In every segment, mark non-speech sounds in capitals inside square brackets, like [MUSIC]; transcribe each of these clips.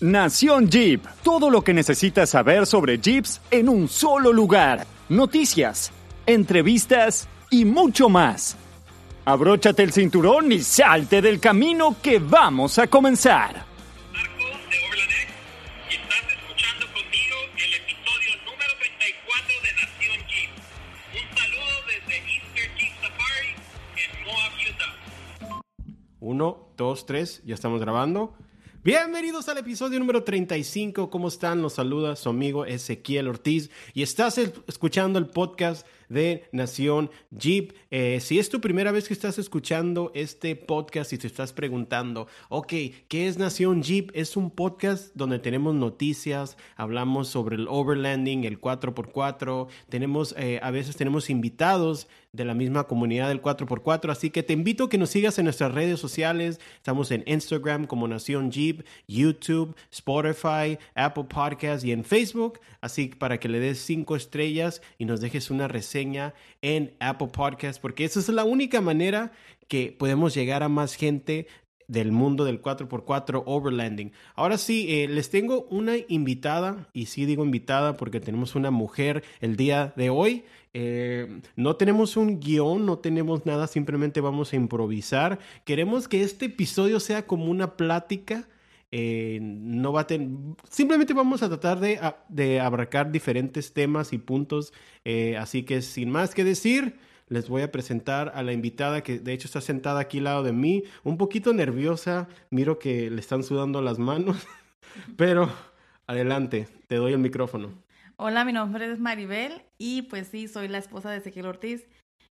Nación Jeep. Todo lo que necesitas saber sobre Jeeps en un solo lugar. Noticias, entrevistas y mucho más. Abróchate el cinturón y salte del camino que vamos a comenzar. Marco de y estás escuchando conmigo el episodio número 34 de Nación Jeep. Un saludo desde Easter Jeep Safari en Moab, Utah. Uno, dos, tres, ya estamos grabando. Bienvenidos al episodio número 35. ¿Cómo están? Los saluda su amigo Ezequiel Ortiz y estás escuchando el podcast de Nación Jeep. Eh, si es tu primera vez que estás escuchando este podcast y te estás preguntando, ok, ¿qué es Nación Jeep? Es un podcast donde tenemos noticias, hablamos sobre el overlanding, el 4x4, tenemos, eh, a veces tenemos invitados de la misma comunidad del 4x4. Así que te invito a que nos sigas en nuestras redes sociales. Estamos en Instagram como Nación Jeep, YouTube, Spotify, Apple Podcasts y en Facebook. Así para que le des cinco estrellas y nos dejes una reseña en Apple Podcasts, porque esa es la única manera que podemos llegar a más gente del mundo del 4x4 overlanding. Ahora sí, eh, les tengo una invitada, y sí digo invitada porque tenemos una mujer el día de hoy. Eh, no tenemos un guion, no tenemos nada, simplemente vamos a improvisar. Queremos que este episodio sea como una plática. Eh, no va a ten- simplemente vamos a tratar de, abarcar diferentes temas y puntos. eh, así que sin más que decir, les voy a presentar a la invitada que de hecho está sentada aquí al lado de mí, un poquito nerviosa, miro que le están sudando las manos, [LAUGHS] pero adelante, te doy el micrófono. Hola, mi nombre es Maribel y pues sí, soy la esposa de Ezequiel Ortiz.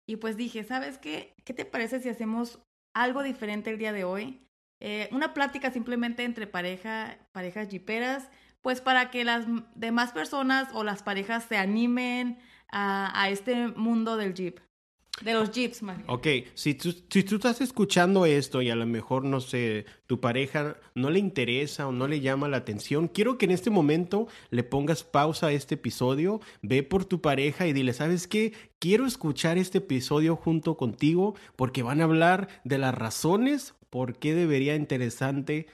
Y pues dije, ¿sabes qué? ¿Qué te parece si hacemos algo diferente el día de hoy? Eh, una plática simplemente entre pareja, parejas jiperas, pues para que las demás personas o las parejas se animen a, a este mundo del jeep. De los jeeps, bien. Ok, si tú, si tú estás escuchando esto y a lo mejor, no sé, tu pareja no le interesa o no le llama la atención, quiero que en este momento le pongas pausa a este episodio, ve por tu pareja y dile, ¿sabes qué? Quiero escuchar este episodio junto contigo porque van a hablar de las razones por qué debería interesante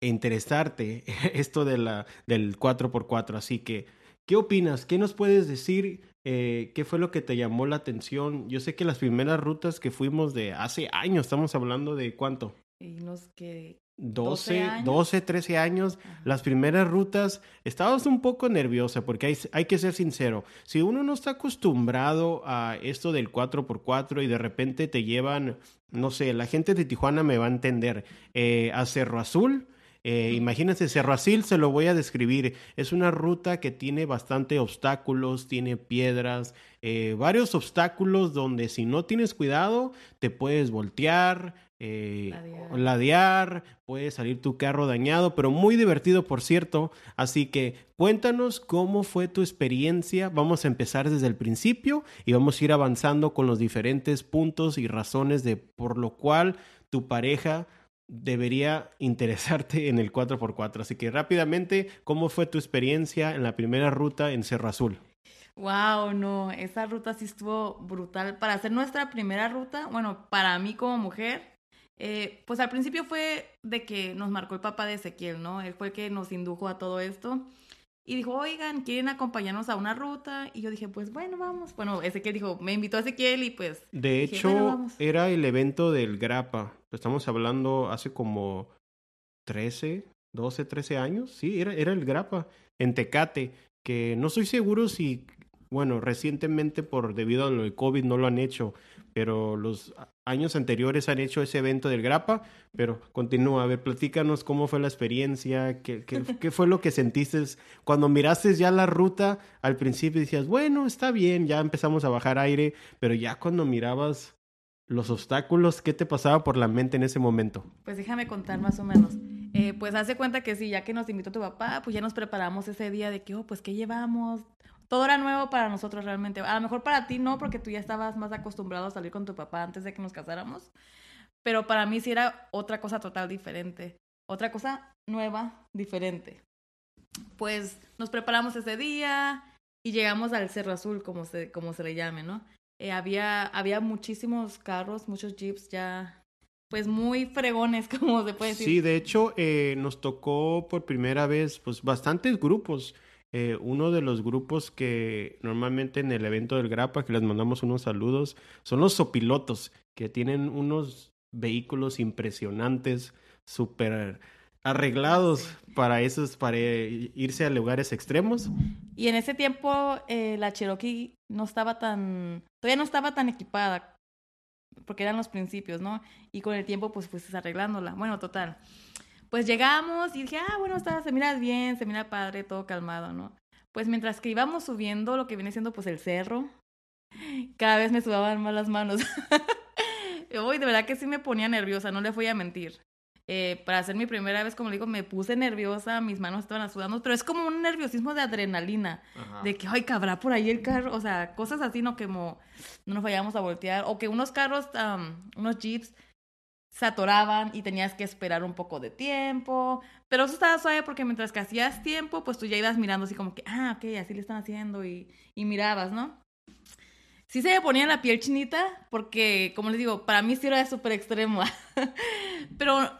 interesarte [LAUGHS] esto de la, del 4x4. Así que, ¿qué opinas? ¿Qué nos puedes decir? Eh, ¿Qué fue lo que te llamó la atención? Yo sé que las primeras rutas que fuimos de hace años, estamos hablando de cuánto, Y nos que 12, 12 12, años. 13 años, las primeras rutas, estabas un poco nerviosa porque hay, hay que ser sincero, si uno no está acostumbrado a esto del 4x4 y de repente te llevan, no sé, la gente de Tijuana me va a entender, eh, a Cerro Azul, eh, imagínense, Cerro Azul se lo voy a describir. Es una ruta que tiene bastante obstáculos, tiene piedras, eh, varios obstáculos donde si no tienes cuidado te puedes voltear, eh, Ladear. ladear, puede salir tu carro dañado, pero muy divertido por cierto. Así que cuéntanos cómo fue tu experiencia. Vamos a empezar desde el principio y vamos a ir avanzando con los diferentes puntos y razones de por lo cual tu pareja debería interesarte en el 4x4. Así que rápidamente, ¿cómo fue tu experiencia en la primera ruta en Cerro Azul? Wow, no, esa ruta sí estuvo brutal. Para hacer nuestra primera ruta, bueno, para mí como mujer, eh, pues al principio fue de que nos marcó el papá de Ezequiel, ¿no? Él fue el que nos indujo a todo esto. Y dijo, oigan, ¿quieren acompañarnos a una ruta? Y yo dije, pues bueno, vamos. Bueno, Ezequiel dijo, me invitó a Ezequiel y pues... De dije, hecho, era el evento del Grapa. Estamos hablando hace como 13, 12, 13 años. Sí, era, era el Grapa en Tecate. Que no estoy seguro si, bueno, recientemente por debido a lo de COVID no lo han hecho. Pero los años anteriores han hecho ese evento del Grapa. Pero continúa, a ver, platícanos cómo fue la experiencia, qué, qué, [LAUGHS] qué fue lo que sentiste cuando miraste ya la ruta. Al principio decías, bueno, está bien, ya empezamos a bajar aire. Pero ya cuando mirabas los obstáculos, ¿qué te pasaba por la mente en ese momento? Pues déjame contar más o menos. Eh, pues hace cuenta que sí, ya que nos invitó tu papá, pues ya nos preparamos ese día de que, oh, pues, ¿qué llevamos? Todo era nuevo para nosotros realmente. A lo mejor para ti no, porque tú ya estabas más acostumbrado a salir con tu papá antes de que nos casáramos. Pero para mí sí era otra cosa total diferente. Otra cosa nueva, diferente. Pues nos preparamos ese día y llegamos al Cerro Azul, como se, como se le llame, ¿no? Eh, había, había muchísimos carros, muchos jeeps ya pues muy fregones, [LAUGHS] como se puede decir. Sí, de hecho, eh, nos tocó por primera vez, pues, bastantes grupos. Eh, uno de los grupos que normalmente en el evento del Grapa, que les mandamos unos saludos, son los sopilotos, que tienen unos vehículos impresionantes, súper arreglados para esos, para irse a lugares extremos. Y en ese tiempo eh, la Cherokee no estaba tan, todavía no estaba tan equipada, porque eran los principios, ¿no? Y con el tiempo pues fuiste arreglándola. Bueno, total. Pues llegamos y dije, ah, bueno, está, se mira bien, se mira padre, todo calmado, ¿no? Pues mientras que íbamos subiendo lo que viene siendo pues el cerro, cada vez me sudaban más las manos. [LAUGHS] Uy, de verdad que sí me ponía nerviosa, no le voy a mentir. Eh, para hacer mi primera vez, como le digo, me puse nerviosa, mis manos estaban sudando, pero es como un nerviosismo de adrenalina, de que, ay, cabrá por ahí el carro, o sea, cosas así, no que no nos vayamos a voltear, o que unos carros, unos jeeps, se atoraban y tenías que esperar un poco de tiempo, pero eso estaba suave porque mientras que hacías tiempo, pues tú ya ibas mirando así como que, ah, ok, así le están haciendo y, y mirabas, ¿no? sí se me ponía la piel chinita, porque, como les digo, para mí sí era súper extremo. [LAUGHS] Pero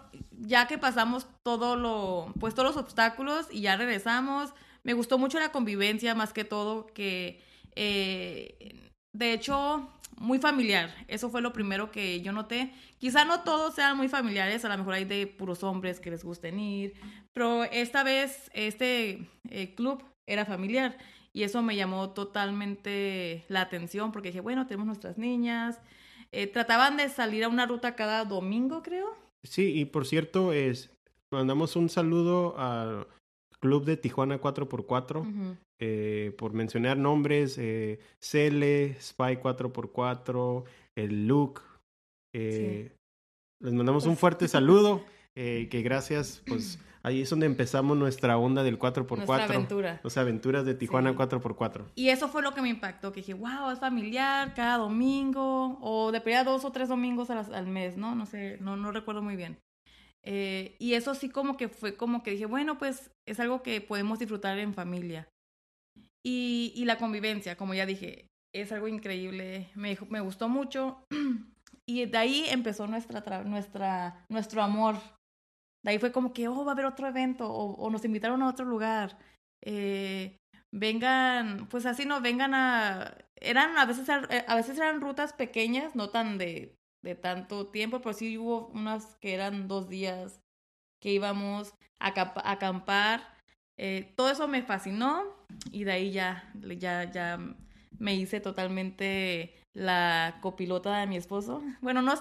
ya que pasamos todo lo, pues todos los obstáculos y ya regresamos, me gustó mucho la convivencia más que todo, que eh, de hecho, muy familiar. Eso fue lo primero que yo noté. Quizá no todos sean muy familiares, a lo mejor hay de puros hombres que les gusten ir, pero esta vez este eh, club era familiar y eso me llamó totalmente la atención porque dije, bueno, tenemos nuestras niñas. Eh, trataban de salir a una ruta cada domingo, creo. Sí, y por cierto, es, mandamos un saludo al Club de Tijuana 4x4. Eh, por mencionar nombres, eh, Cele, Spy 4x4, el Luke. Eh, Les mandamos un fuerte [LAUGHS] saludo. que gracias, pues Ahí es donde empezamos nuestra onda del 4x4. Nuestra aventura. Las aventuras de Tijuana 4x4. Y eso fue lo que me impactó, que dije, wow, es familiar, cada domingo, o de pelea dos o tres domingos al, mes, ¿no? No sé, no, no recuerdo muy bien. Eh, y eso sí como que fue como que dije, bueno, pues es algo que podemos disfrutar en familia. Y, y la convivencia, como ya dije, es algo increíble, me, me gustó mucho. [CLEARS THROAT] y de ahí empezó nuestra, nuestra, nuestro amor de ahí fue como que, oh, va a haber otro evento o, nos invitaron a otro lugar. Eh, vengan, pues así no, vengan a... Eran, a veces, eh, a veces eran rutas pequeñas, no tan de, de tanto tiempo, pero sí hubo unas que eran dos días que íbamos a, acampar. Eh, todo eso me fascinó y de ahí ya, ya, ya me hice totalmente la copilota de mi esposo. Bueno, no,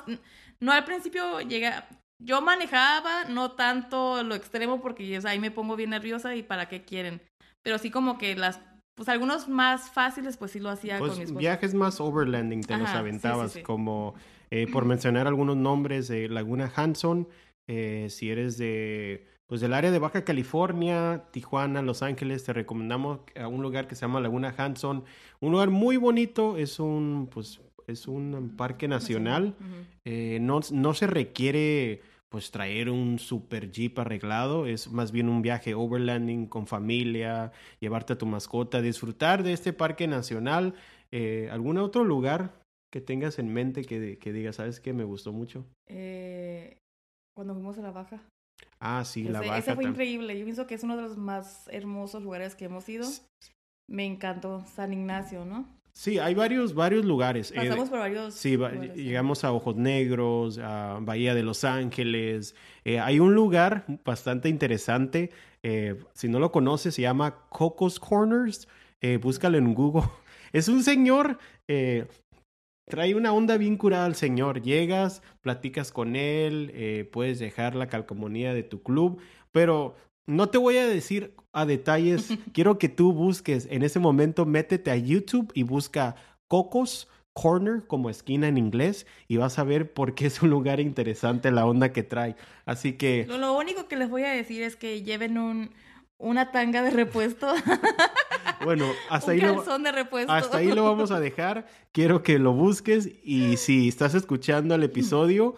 no al principio llegué, yo manejaba, no tanto lo extremo porque ahí me pongo bien nerviosa y para qué quieren. Pero sí como que las, pues algunos más fáciles, pues sí lo hacía pues con mis Viajes más overlanding te los aventabas, como eh, por mencionar algunos nombres de Laguna Hanson, eh, si eres de pues del área de Baja California, Tijuana, Los Ángeles, te recomendamos a un lugar que se llama Laguna Hanson, un lugar muy bonito, es un pues es un parque nacional, eh, no, no se requiere pues traer un super jeep arreglado, es más bien un viaje overlanding con familia, llevarte a tu mascota, disfrutar de este parque nacional. Eh, ¿Algún otro lugar que tengas en mente que, que digas, sabes que me gustó mucho? Eh, cuando fuimos a la Baja. Ah, sí, la Baja. Ese fue increíble. Yo pienso que es uno de los más hermosos lugares que hemos ido. Me encantó San Ignacio, ¿no? Sí, hay varios, varios lugares. Eh, Pasamos por varios. Sí, llegamos a Ojos Negros, a Bahía de Los Ángeles. Eh, hay un lugar bastante interesante. Eh, si no lo conoces, se llama Cocos Corners. búscalo en Google. [LAUGHS] Es un señor. trae una onda bien curada al señor. Llegas, platicas con él, puedes dejar la calcomanía de tu club, pero no te voy a decir a detalles. [LAUGHS] Quiero que tú busques en ese momento, métete a YouTube y busca Cocos Corner como esquina en inglés y vas a ver por qué es un lugar interesante la onda que trae. Así que... Lo, único que les voy a decir es que lleven un, una tanga de repuesto. [LAUGHS] Bueno, hasta un ahí lo, de repuesto. hasta ahí lo vamos a dejar. Quiero que lo busques y si estás escuchando el episodio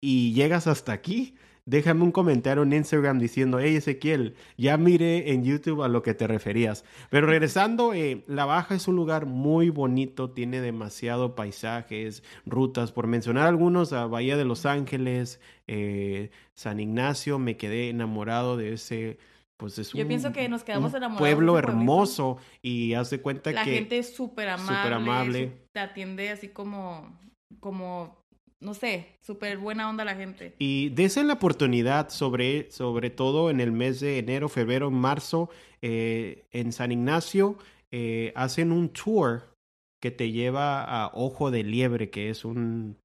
y llegas hasta aquí, déjame un comentario en Instagram diciendo, hey Ezequiel, ya miré en YouTube a lo que te referías. Pero regresando, eh, La Baja es un lugar muy bonito, tiene demasiado paisajes, rutas, por mencionar algunos, a Bahía de Los Ángeles, eh, San Ignacio, me quedé enamorado de ese pues es Yo un, pienso que nos quedamos un enamorados pueblo de hermoso y haz de cuenta La que gente es súper amable. súper amable. Te atiende así como, como, no sé, súper buena onda la gente. y desen la oportunidad sobre, sobre todo en el mes de enero, febrero, marzo eh, en San Ignacio eh, hacen un tour que te lleva a Ojo de Liebre que es un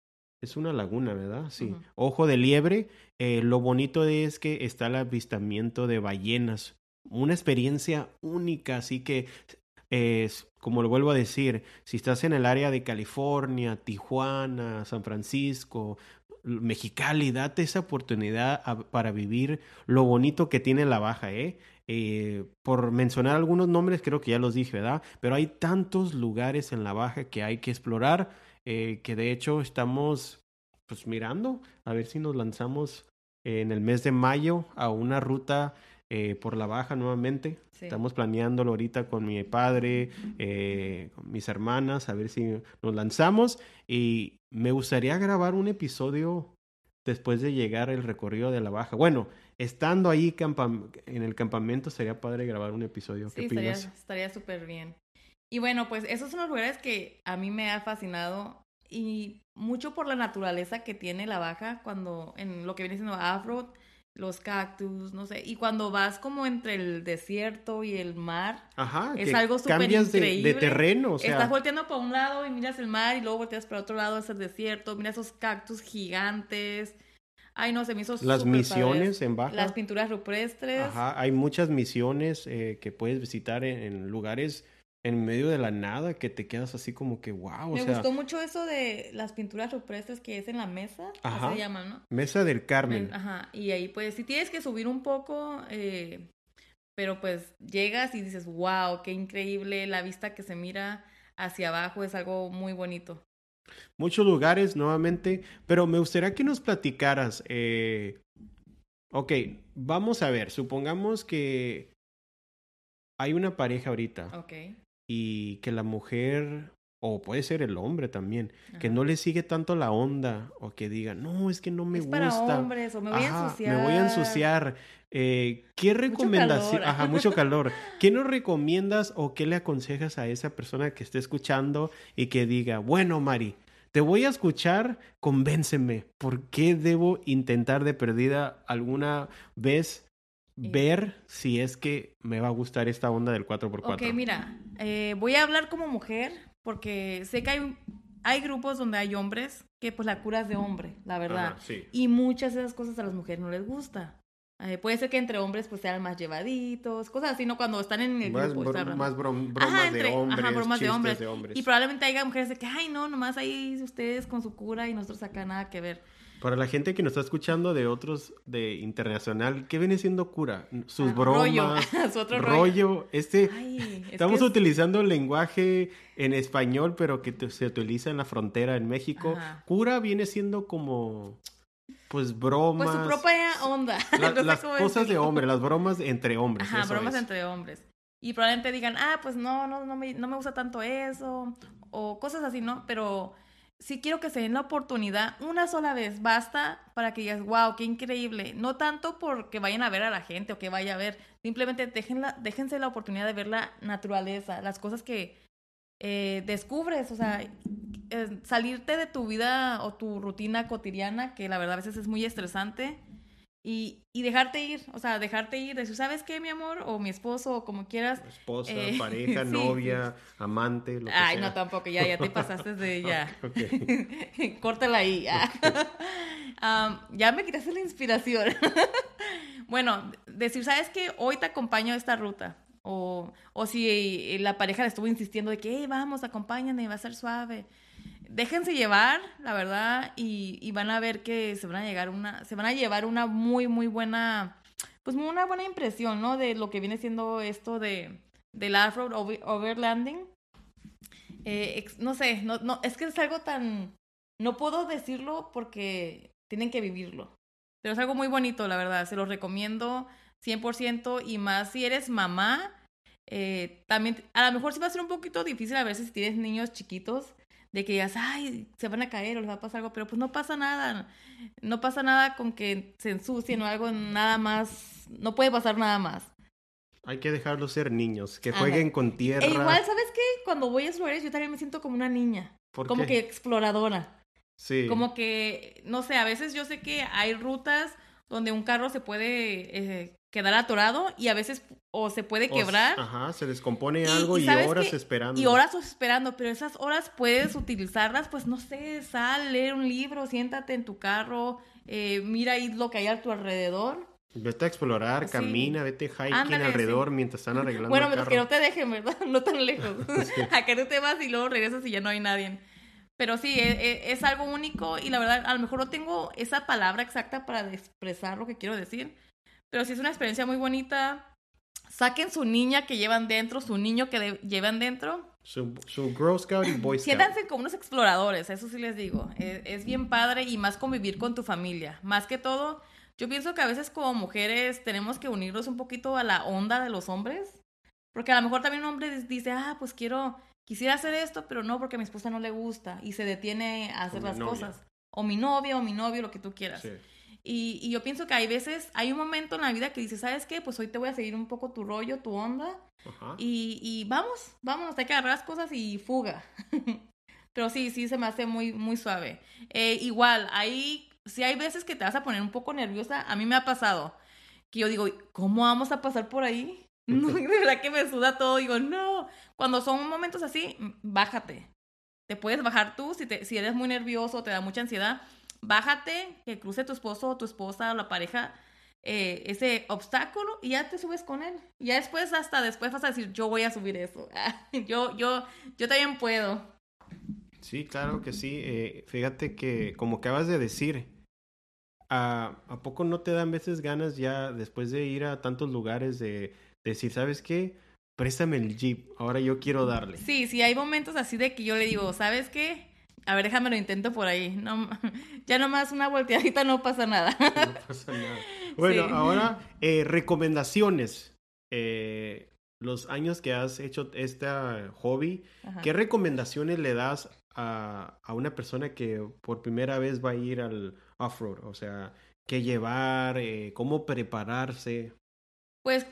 es una laguna, ¿verdad? Sí. Ojo de Liebre. eh, lo bonito de es que está el avistamiento de ballenas. Una experiencia única, así que es, como lo vuelvo a decir, si estás en el área de California, Tijuana, San Francisco, Mexicali, date esa oportunidad para vivir lo bonito que tiene la baja, ¿eh? Eh, por mencionar algunos nombres, creo que ya los dije, ¿verdad? Pero hay tantos lugares en la baja que hay que explorar, eh, que de hecho estamos pues mirando a ver si nos lanzamos en el mes de mayo a una ruta eh, por la baja nuevamente. Sí. Estamos planeándolo ahorita con mi padre, eh, con mis hermanas, a ver si nos lanzamos. Y me gustaría grabar un episodio después de llegar el recorrido de la baja. Bueno, estando ahí en el campamento, sería padre grabar un episodio. Sí, ¿Qué estaría opinas? estaría súper bien. Y bueno, pues esos son los lugares que a mí me ha fascinado y mucho por la naturaleza que tiene la baja cuando en lo que viene siendo afro, los cactus, no sé, y cuando vas como entre el desierto y el mar, Ajá, es que algo súper cambias de, de increíble. terreno, o sea, estás volteando para un lado y miras el mar y luego volteas para otro lado, es el desierto, miras esos cactus gigantes. Ay, no, se me hizo las misiones padre. en baja. Las pinturas rupestres. Ajá, hay muchas misiones eh, que puedes visitar en, en lugares en medio de la nada que te quedas así como que wow, o Me sea, gustó mucho eso de las pinturas rupestres que es en la mesa, Ajá. se llaman, ¿no? Mesa del Carmen. Ajá, y ahí pues si tienes que subir un poco, eh, pero pues llegas y dices, wow, qué increíble, la vista que se mira hacia abajo es algo muy bonito. Muchos lugares nuevamente, pero me gustaría que nos platicaras. Eh, ok, vamos a ver, supongamos que hay una pareja ahorita Ok. Y que la mujer, o puede ser el hombre también, que no le sigue tanto la onda o que diga, no, es que no me es gusta. para hombres, o me voy Ajá, a ensuciar. Me voy a ensuciar. Eh, ¿Qué recomendación? calor. Ajá, mucho [LAUGHS] calor. ¿Qué nos recomiendas o qué le aconsejas a esa persona que esté escuchando y que diga, bueno, Mari, te voy a escuchar, convénceme. ¿Por qué debo intentar de perdida alguna vez ver si es que me va a gustar esta onda del 4x4? Ok, mira, eh, voy a hablar como mujer porque sé que hay, hay grupos donde hay hombres que pues la cura es de hombre, la verdad. Ajá, sí. Y muchas de esas cosas a las mujeres no les gusta. Eh, puede ser que entre hombres pues sean más llevaditos, cosas así, ¿no? Cuando están en el Más, grupo. bro- más brom- bromas Ajá, de entre- ajá, hombres, bromas de hombres. de hombres. Y probablemente haya mujeres de que, ay, no, nomás ahí ustedes con su cura y nosotros acá nada que ver. Para la gente que nos está escuchando de otros, de internacional, ¿qué viene siendo cura? Sus Ah, bromas, [LAUGHS] rollo. Su otro rollo. rollo. Este, Ay, es estamos es- utilizando el lenguaje en español, pero que se utiliza en la frontera en México. Ajá. Cura viene siendo como, pues, bromas. Pues su propia onda. [LAUGHS] la- No sé las cosas de hombre, las bromas entre hombres. Ajá, eso bromas es. entre hombres. Y probablemente digan, ah, pues no, no, no me, no me gusta tanto eso, o cosas así, ¿no? Pero sí quiero que se den la oportunidad una sola vez, basta para que digas, wow, qué increíble. No tanto porque vayan a ver a la gente o que vaya a ver, simplemente déjenla, déjense la oportunidad de ver la naturaleza, las cosas que eh, descubres, o sea, eh, salirte de tu vida o tu rutina cotidiana, que la verdad a veces es muy estresante, y, y dejarte ir, o sea, dejarte ir, decir, ¿sabes qué, mi amor? O mi esposo, o como quieras. Esposa, Eh, pareja, [LAUGHS] sí, novia, amante, lo que Ay, sea. no, tampoco, ya, ya te pasaste de [LAUGHS] ya. Ok, ok. [LAUGHS] Córtala ahí. ya. Am, ya me quitaste la inspiración. bueno, decir, ¿sabes qué? Hoy te acompaño a esta ruta. O, o si la pareja le estuvo insistiendo de que, hey, vamos, acompáñame, va a ser suave. Déjense llevar, la verdad, y, y van a ver que se van a llegar una, se van a llevar una muy, muy buena, pues una buena impresión, ¿no? De lo que viene siendo esto de, del over- overlanding. Eh, no sé, no, no, es que es algo tan, no puedo decirlo porque tienen que vivirlo. Pero es algo muy bonito, la verdad. Se los recomiendo 100% y más si eres mamá. eh, también, a lo mejor sí va a ser un poquito difícil a veces si tienes niños chiquitos, de que digas, ay, se van a caer o les va a pasar algo, pero pues no pasa nada. No pasa nada con que se ensucien o algo, nada más. No puede pasar nada más. Hay que dejarlos ser niños, que Ajá. jueguen con tierra. E igual, ¿sabes qué? Cuando voy a esos lugares yo también me siento como una niña. ¿Por como qué? que exploradora. Sí. Como que, no sé, a veces yo sé que hay rutas donde un carro se puede eh, quedar atorado y a veces o se puede O- quebrar. Ajá, se descompone Y- algo y y, ¿sabes horas esperando. Y horas esperando, pero esas horas puedes utilizarlas, pues no sé, sal, leer un libro, siéntate en tu carro, eh, mira ahí lo que hay a tu alrededor. Vete a explorar, Sí. camina, vete hiking Ándale, alrededor sí. mientras están arreglando Bueno, carro. que no te dejen, ¿verdad? [LAUGHS] No tan lejos. [LAUGHS] [LAUGHS] a que no te vas y luego regresas y ya no hay nadie. Pero sí, e- e- es, algo único y la verdad, a lo mejor no tengo esa palabra exacta para expresar lo que quiero decir, pero sí es una experiencia muy bonita. Saquen su niña que llevan dentro, su niño que llevan dentro. Su, su Girl Scout y Boy [CLEARS THROAT] Scout. Siéntanse como unos exploradores, eso sí les digo. Es, es bien padre y más convivir con tu familia. Más que todo, yo pienso que a veces como mujeres tenemos que unirnos un poquito a la onda de los hombres. Porque a lo mejor también un hombre dice, ah, pues quiero, quisiera hacer esto, pero no porque a mi esposa no le gusta y se detiene a hacer las novia. cosas. O mi novia o mi novio, lo que tú quieras. Sí. Y, y yo pienso que hay veces, hay un momento en la vida que dices, ¿sabes qué? Pues hoy te voy a seguir un poco tu rollo, tu onda. Ajá. Y, y vamos, vámonos, hay que agarrar las cosas y fuga. [LAUGHS] Pero sí, sí se me hace muy, muy suave. Eh, igual, ahí, si hay veces que te vas a poner un poco nerviosa, a mí me ha pasado. Que yo digo, ¿cómo vamos a pasar por ahí? [LAUGHS] No, [LAUGHS] de verdad que me suda todo. Digo, no. Cuando son momentos así, bájate. Te puedes bajar tú si, te, si eres muy nervioso o te da mucha ansiedad. Bájate, que cruce tu esposo o tu esposa o la pareja eh, ese obstáculo y ya te subes con él. Y ya después, hasta después vas a decir, yo voy a subir eso. [LAUGHS] yo, yo, yo también puedo. Sí, claro que sí. Eh, fíjate que, como acabas de decir, ¿a, ¿a poco no te dan veces ganas ya después de ir a tantos lugares de, de decir, ¿sabes qué? Préstame el Jeep, ahora yo quiero darle. Sí, sí, hay momentos así de que yo le digo, ¿sabes qué? A ver, déjame lo intento por ahí. No, [LAUGHS] ya nomás una volteadita no pasa nada. No pasa [LAUGHS] nada. Bueno, Sí. ahora, eh, recomendaciones. Eh, los años que has hecho este hobby, Ajá. ¿qué recomendaciones le das a, a una persona que por primera vez va a ir al off-road? O sea, qué llevar, eh, cómo prepararse. Pues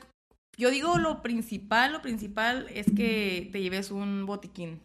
yo digo lo principal, lo principal es que te lleves un botiquín.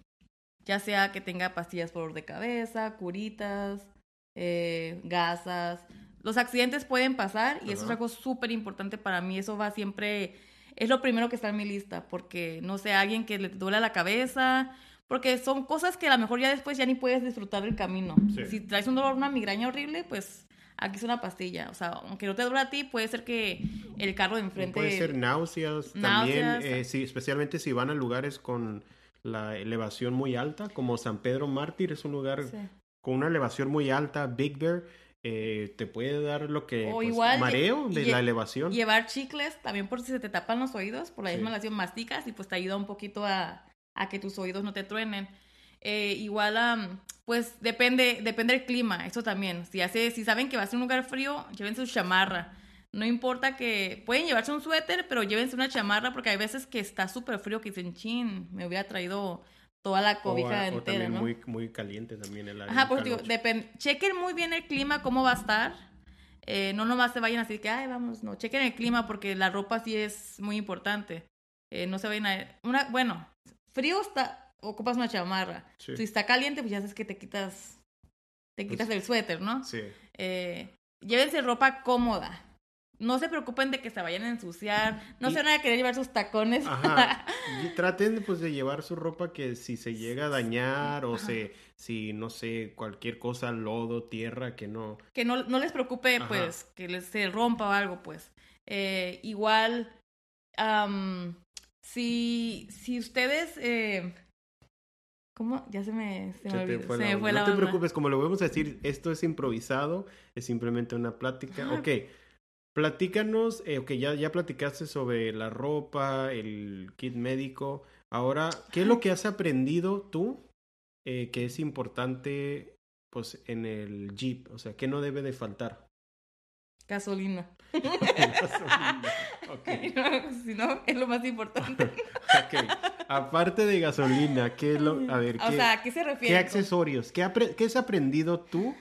Ya sea que tenga pastillas por dolor de cabeza, curitas, eh, gasas. Los accidentes pueden pasar y eso es algo súper importante para mí. Eso va siempre, es lo primero que está en mi lista, porque no sé, alguien que le duele la cabeza, porque son cosas que a lo mejor ya después ya ni puedes disfrutar del camino. Sí. Si traes un dolor, una migraña horrible, pues aquí es una pastilla. O sea, aunque no te duele a ti, puede ser que el carro de enfrente... Puede ser náuseas, Náuseas. también, eh, sí, especialmente si van a lugares con la elevación muy alta, como San Pedro Mártir, es un lugar Sí. con una elevación muy alta, Big Bear, eh, te puede dar lo que O pues, igual, mareo de la elevación. Llevar chicles también por si se te tapan los oídos, por la Sí. misma relación masticas y pues te ayuda un poquito a, a que tus oídos no te truenen. Eh, igual, am, pues depende, depende del clima, eso también. Si, hace, si saben que va a ser un lugar frío, llévense su chamarra. No importa que pueden llevarse un suéter, pero llévense una chamarra porque hay veces que está súper frío que dicen, chin, me hubiera traído toda la cobija o entera, también ¿no? muy, muy caliente también el área. Ajá, pues digo, chequen muy bien el clima, cómo va a estar. Eh, no nomás se vayan así que, ay, vamos, no, chequen el clima porque la ropa sí es muy importante. Eh, no se vayan a... Una, bueno, frío está, ocupas una chamarra. Sí. Si está caliente, pues ya sabes que te quitas, te quitas el suéter, ¿no? Sí. Eh, llévense ropa cómoda. No se preocupen de que se vayan a ensuciar. No Y- se van a querer llevar sus tacones. Ajá. [LAUGHS] Y traten pues de llevar su ropa que si se llega a dañar o se, si no sé, cualquier cosa, lodo, tierra, que no. que no, no les preocupe, Ajá. pues, que les se rompa o algo, pues. Eh, igual, am, si, si ustedes, eh, ¿cómo? Ya se me, se me, te fue se la me onda. fue la no te preocupes, como lo vamos a decir, esto es improvisado, es simplemente una plática. Ajá. Ok, platícanos, eh, ok, ya, ya platicaste sobre la ropa, el kit médico. Ahora, ¿qué es lo que has aprendido tú eh, que es importante pues en el Jeep? O sea, ¿qué no debe de faltar? Gasolina. [LAUGHS] [LAUGHS] Gasolina. Ok. [LAUGHS] si no, es lo más importante. Ok. Aparte de gasolina, ¿qué es lo, a ver, O qué, sea, ¿a qué se refiere? qué accesorios? ¿Qué, qué has aprendido tú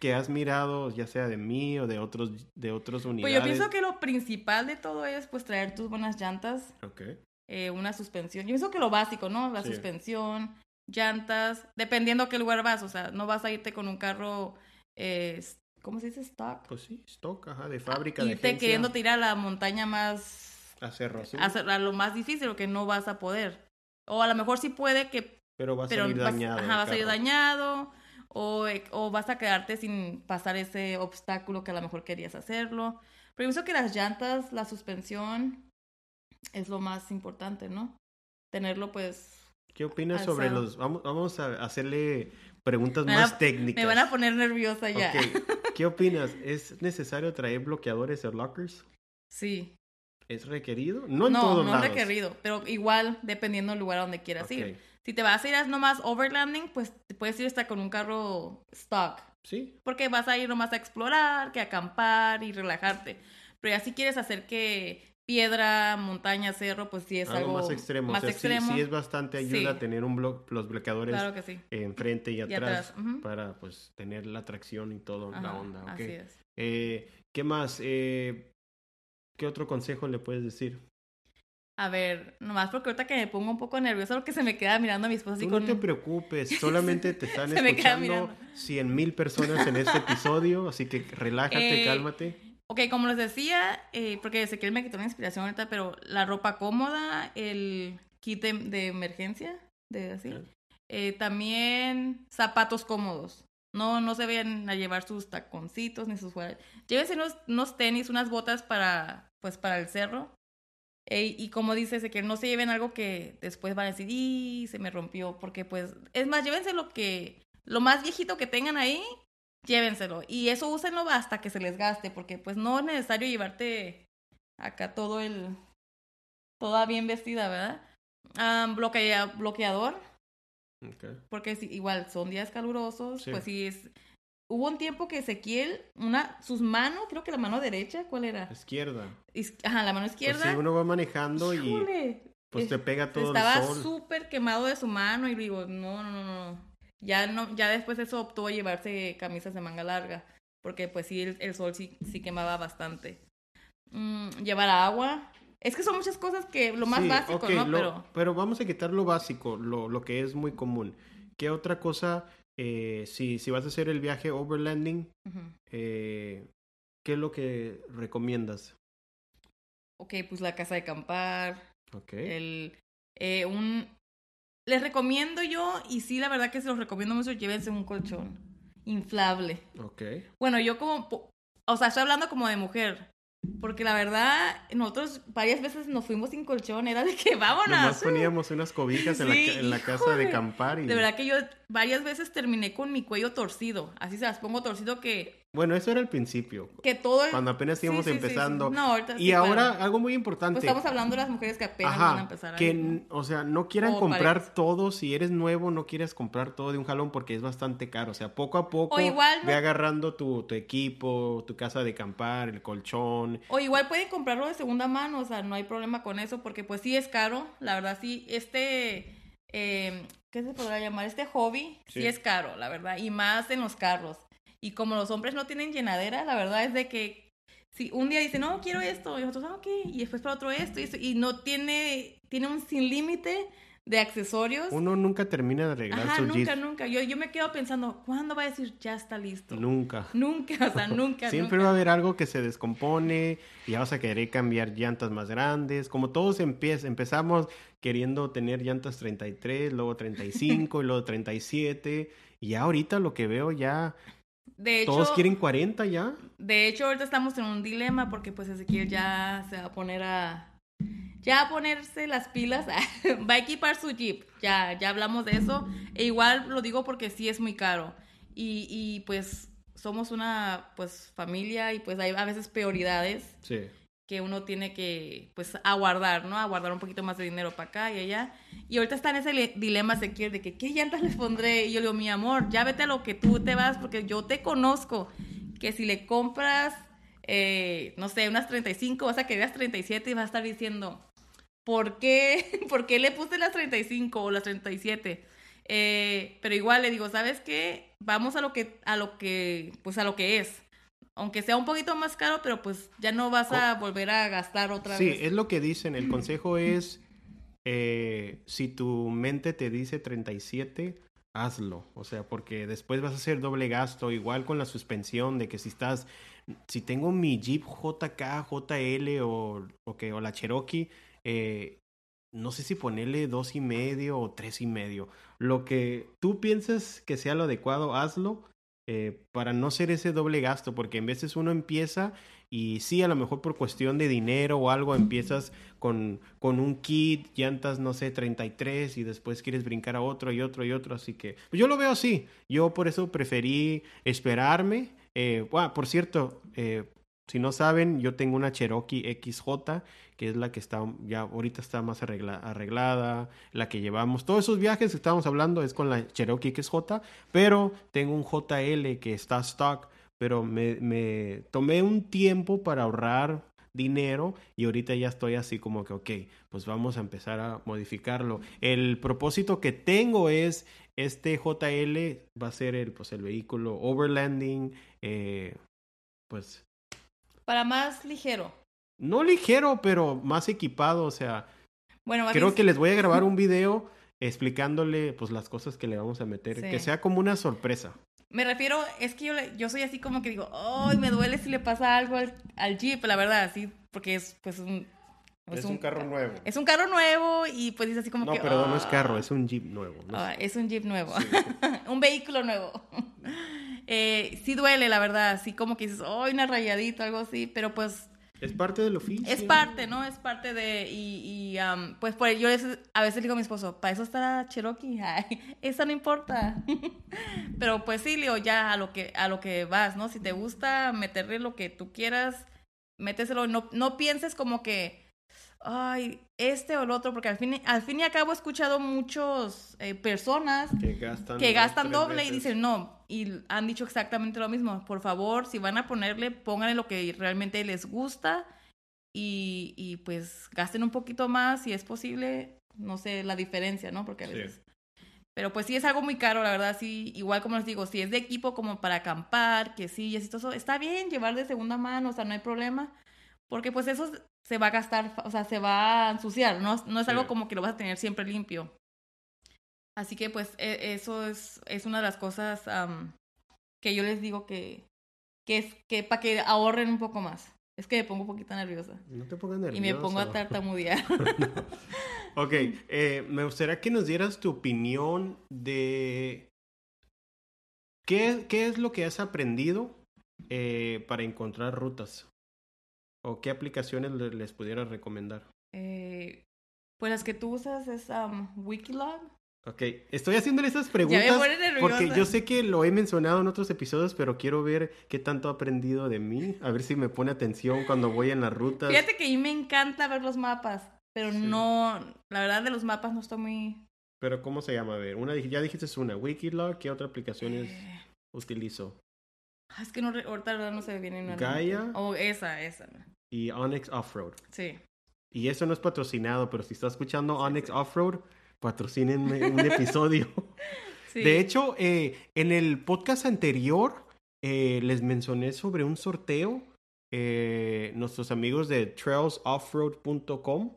que has mirado, ya sea de mí o de otros, de otros Pues unidades? yo pienso que lo principal de todo es pues traer tus buenas llantas, Ok. eh, una suspensión. Yo pienso que lo básico, ¿no? La Sí. suspensión, llantas, dependiendo a qué lugar vas. O sea, no vas a irte con un carro, eh, ¿cómo se dice? Stock. Pues sí, stock, ajá, de fábrica, de Irte agencia. queriendo tirar a la montaña más a Cerro a, a lo más difícil, lo que no vas a poder. O a lo mejor sí puede que pero va a salir vas, dañado. ajá, va a salir dañado o, o vas a quedarte sin pasar ese obstáculo que a lo mejor querías hacerlo. Pero pienso que las llantas, la suspensión es lo más importante, ¿no? Tenerlo pues... ¿Qué opinas sobre alzado. los... Vamos, vamos a hacerle preguntas Me van a- más técnicas. Me van a poner nerviosa ya. Ok. [LAUGHS] ¿Qué opinas? ¿Es necesario traer bloqueadores o lockers? Sí. ¿Es requerido? No en no, todos no lados. requerido, pero igual dependiendo del lugar a donde quieras Ok. ir. Si te vas a ir a nomás overlanding, pues te puedes ir hasta con un carro stock. Sí, Porque vas a ir nomás a explorar, que a acampar y relajarte. Pero ya si quieres hacer que piedra, montaña, cerro, pues sí es algo, algo, más extremo. más o sea, sí- extremo. Sí, es bastante ayuda Sí. tener un blo- los bloqueadores Claro sí. enfrente y atrás, para pues tener la tracción y todo, la Ajá, onda. ok. Así es. Eh, ¿Qué más? Eh, ¿Qué otro consejo le puedes decir? A ver, nomás porque ahorita que me pongo un poco nerviosa porque se me queda mirando a mi esposa así Tú con... no te preocupes, [LAUGHS] solamente te están escuchando. 100 mil personas en este episodio, así que relájate, Eh, cálmate. Ok, como les decía, eh, porque Ezequiel me quitó la inspiración ahorita, pero la ropa cómoda, el kit de, de emergencia, de así. Eh, también zapatos cómodos. No, no se vayan a llevar sus taconcitos ni sus fuera. Llévense unos, unos tenis, unas botas para, pues, para el cerro. Y como dice Ezequiel, no se lleven algo que después van a decir, y se me rompió. Porque, pues, es más, llévense lo que, lo más viejito que tengan ahí, llévenselo. Y eso úsenlo hasta que se les gaste, porque pues no es necesario llevarte acá todo el, toda bien vestida, ¿verdad? Bloquea- bloqueador, Ok. porque si, igual son días calurosos, Sí. pues sí es... Hubo un tiempo que Ezequiel, una, sus manos, creo que la mano derecha, ¿cuál era? Izquierda. Is- Ajá, la mano Pues izquierda. si uno va manejando y híjole, pues es- te pega todo estaba el sol. súper quemado de su mano y digo, no, no, no, no. Ya no, ya después eso optó a llevarse camisas de manga larga, porque pues sí, el, el sol sí, sí quemaba bastante. Mm, llevar agua. Es que son muchas cosas que lo más Sí, básico, ok, ¿no? lo- Pero vamos a quitar lo básico, lo, lo que es muy común. ¿Qué otra cosa, eh, si, si vas a hacer el viaje overlanding, eh, qué es lo que recomiendas? ok, pues la casa de acampar, Ok. el eh, un les recomiendo yo y sí la verdad que se los recomiendo mucho llévense un colchón inflable. Ok. Bueno, yo como, o sea, estoy hablando como de mujer, porque la verdad, nosotros varias veces nos fuimos sin colchón, era de que vámonos. Nomás poníamos unas cobijas en, la, en la casa de acampar y... De verdad que yo varias veces terminé con mi cuello torcido, así se las pongo torcido que, Bueno, eso era al principio, que todo el... cuando apenas íbamos sí, sí, sí. empezando. No, ahorita y ahora, claro. algo muy importante. Pues estamos hablando de las mujeres que apenas van a empezar. n- o sea, no quieran O comprar todo, si eres nuevo, no quieres comprar todo de un jalón porque es bastante caro, o sea, poco a poco O igual ve no- agarrando tu, tu equipo, tu casa de acampar, el colchón, O igual pueden comprarlo de segunda mano, o sea, no hay problema con eso, porque pues sí es caro, la verdad sí, este, eh, ¿qué se podrá llamar? Este hobby sí. Sí. es caro, la verdad, y más en los carros. Y como los hombres no tienen llenadera, la verdad es de que si un día dicen, no, quiero esto, y nosotros, ah, ok, y después para otro esto, y, esto, y no tiene, tiene un sin límite de accesorios. uno nunca termina de arreglar Ajá, su nunca, Jeep. nunca. Yo, yo me quedo pensando, ¿cuándo va a decir ya está listo? Nunca. Nunca, o sea, [LAUGHS] nunca. Siempre nunca. va a haber algo que se descompone y ya vas a querer cambiar llantas más grandes. Como todos empezamos queriendo tener llantas 33, luego 35 y luego 37. Y ya ahorita lo que veo ya, De hecho, todos quieren 40 ya. De hecho, ahorita estamos en un dilema porque pues Ezequiel ya se va a poner a... Ya a ponerse las pilas, [LAUGHS] va a equipar su Jeep, ya, ya hablamos de eso. E igual lo digo porque sí es muy caro. Y, y pues somos una pues familia y pues hay a veces prioridades Sí. Que uno tiene que pues aguardar, ¿no? Aguardar un poquito más de dinero para acá y allá. Y ahorita está en ese le- dilema Ezequiel de que qué llantas les pondré. Y yo le digo, mi amor, ya vete a lo que tú te vas porque yo te conozco. Que si le compras eh, no sé, unas 35, vas a querer las 37 y vas a estar diciendo, ¿por qué, [LAUGHS] ¿por qué le puse las 35 o las 37? Eh, pero igual le digo, ¿sabes qué? Vamos a lo que, a lo que, pues a lo que es. Aunque sea un poquito más caro, pero pues ya no vas a volver a gastar otra Sí, vez. es lo que dicen. El consejo es, eh, si tu mente te dice 37, hazlo. O sea, porque después vas a hacer doble gasto. Igual con la suspensión de que si estás, si tengo mi Jeep JK, JL o, o, la Cherokee, eh, no sé si ponerle dos y medio o tres y medio. Lo que tú piensas que sea lo adecuado, hazlo. Eh, para no ser ese doble gasto, porque en veces uno empieza y sí, a lo mejor por cuestión de dinero o algo, empiezas con, con un kit, llantas, no sé, 33 y después quieres brincar a otro y otro y otro. Así que pues yo lo veo así. Yo por eso preferí esperarme. Eh, bueno, por cierto, eh, si no saben, yo tengo una Cherokee XJ, que es la que está ya ahorita está más arregla- arreglada, la que llevamos. Todos esos viajes que estábamos hablando es con la Cherokee XJ, pero tengo un JL que está stock pero me, me tomé un tiempo para ahorrar dinero y ahorita ya estoy así como que, ok, pues vamos a empezar a modificarlo. El propósito que tengo es, este JL va a ser el, pues, el vehículo overlanding, eh, pues Para más ligero. no ligero, pero más equipado, o sea, Bueno, creo que les voy a grabar un [LAUGHS] video explicándole pues las cosas que le vamos a meter, Sí. que sea como una sorpresa. me refiero, es que yo, le- yo soy así como que digo, ay, me duele si le pasa algo al, al Jeep, la verdad, sí, porque es pues un... nuevo. Es un carro nuevo y pues dice así como No, que... perdón, no es "Ah". carro, es un Jeep nuevo. no Ah, es un Jeep nuevo. [LAUGHS] un vehículo nuevo. Eh, sí duele, la verdad. Así como que dices, ¡ay, una rayadita, algo así! Pero pues Es parte del oficio. es parte, ¿no? Es parte de. Y, y, am, pues por yo a veces digo a mi esposo, para eso está Cherokee. [LAUGHS] Ay, esa no importa. [LAUGHS] Pero pues sí, Leo, ya a lo que, a lo que vas, ¿no? Si te gusta meterle lo que tú quieras, méteselo. No, no pienses como que. Ay, este o el otro, porque al fin, y- al fin y al cabo he escuchado muchos eh, personas Que gastan, que gastan doble y dicen no. Y han dicho exactamente lo mismo. Por favor, si van a ponerle, pónganle lo que realmente les gusta y, y pues gasten un poquito más si es posible. No sé la diferencia, ¿no? Porque a Sí. veces. Pero pues sí es algo muy caro, la verdad, sí. Igual como les digo, si es de equipo como para acampar, que sí, y así todo eso, está bien llevar de segunda mano, o sea, no hay problema. Porque pues eso se va a gastar, o sea, se va a ensuciar, no, no es algo Sí. como que lo vas a tener siempre limpio. Así que pues e- eso es, es una de las cosas que yo les digo que, que es que para que ahorren un poco más. Es que me pongo un poquito nerviosa. No te pongas nervioso. Y me pongo a tartamudear. [LAUGHS] Ok, eh, me gustaría que nos dieras tu opinión de qué, qué es lo que has aprendido eh, para encontrar rutas o qué aplicaciones le- les pudieras recomendar. Eh, pues las que tú usas es am, Wikilog. Ok, estoy haciéndole esas preguntas porque yo sé que lo he mencionado en otros episodios, pero quiero ver qué tanto ha aprendido de mí, a ver si me pone atención cuando voy en las rutas. Fíjate que a mí me encanta ver los mapas, pero Sí. no, la verdad de los mapas no estoy muy... Pero ¿cómo se llama? A ver, una, ya dijiste una, Wikilog, ¿qué otra aplicaciones eh, utilizo? Ah, es que no, ahorita la verdad no se me viene una. Gaia. Oh, esa, esa. Y Onyx Offroad. Sí. Y eso no es patrocinado, pero si está escuchando Onyx Offroad, patrocínenme un [LAUGHS] episodio. sí. De hecho, eh, en el podcast anterior eh, les mencioné sobre un sorteo. Eh, nuestros amigos de trailsoffroad.com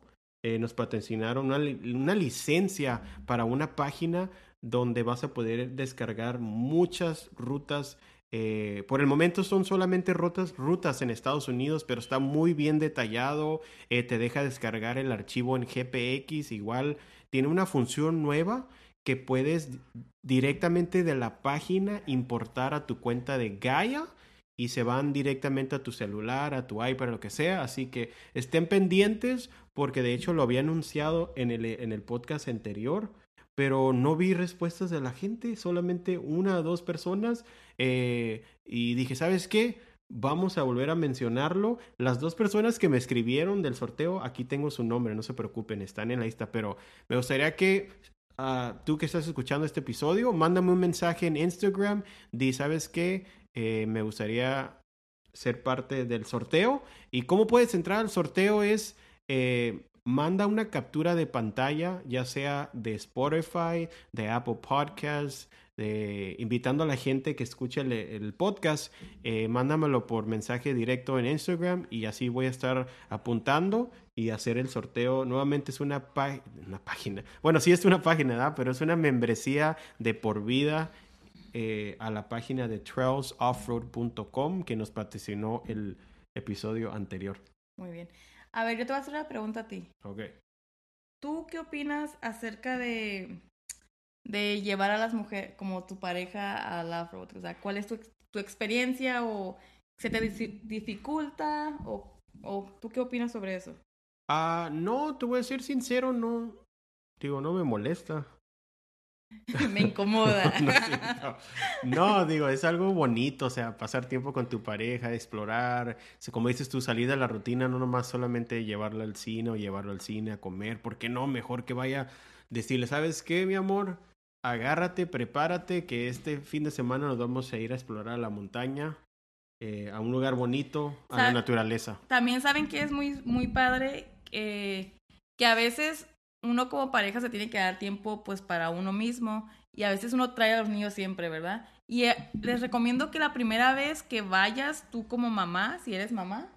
nos patrocinaron una, li- una licencia para una página donde vas a poder descargar muchas rutas. Eh, por el momento son solamente rutas, rutas en Estados Unidos, pero está muy bien detallado. eh, te deja descargar el archivo en GPX. Igual tiene una función nueva que puedes directamente de la página importar a tu cuenta de Gaia y se van directamente a tu celular, a tu iPad, lo que sea. Así que estén pendientes porque de hecho lo había anunciado en el, en el podcast anterior, pero no vi respuestas de la gente, solamente una o dos personas. eh, y dije, ¿sabes qué? Vamos a volver a mencionarlo. Las dos personas que me escribieron del sorteo, aquí tengo su nombre, no se preocupen, están en la lista, pero me gustaría que ah, tú que estás escuchando este episodio, mándame un mensaje en Instagram, di, ¿sabes qué? Eh, me gustaría ser parte del sorteo. ¿Y cómo puedes entrar al sorteo? Es eh, manda una captura de pantalla, ya sea de Spotify, de Apple Podcasts, de, invitando a la gente que escuche el, podcast, eh, mándamelo por mensaje directo en Instagram y así voy a estar apuntando y hacer el sorteo. Nuevamente es una, una página, bueno, sí es una página, ¿verdad? pero es una membresía de por vida eh, a la página de trailsoffroad.com que nos patrocinó el episodio anterior. Muy bien. A ver, yo te voy a hacer una pregunta a ti. Ok. ¿Tú qué opinas acerca de, de llevar a las mujeres como tu pareja a la road? O sea, ¿cuál es tu, tu experiencia o se te difi- dificulta o, o tú qué opinas sobre eso? Ah, no, te voy a ser sincero, no. Digo, no me molesta. [LAUGHS] Me incomoda. [LAUGHS] no, sí, no. No, digo, es algo bonito, o sea, pasar tiempo con tu pareja, explorar, o sea, como dices tú, salir de la rutina, no nomás solamente llevarlo al cine o llevarlo al cine a comer, ¿por qué no? Mejor que vaya, decirle, ¿sabes qué, mi amor? Agárrate, prepárate, que este fin de semana nos vamos a ir a explorar la montaña, eh, a un lugar bonito, a la naturaleza. También saben que es muy, muy padre eh, que a veces uno como pareja se tiene que dar tiempo pues para uno mismo y a veces uno trae a los niños siempre, ¿verdad? Y eh, les recomiendo que la primera vez que vayas tú como mamá, si eres mamá,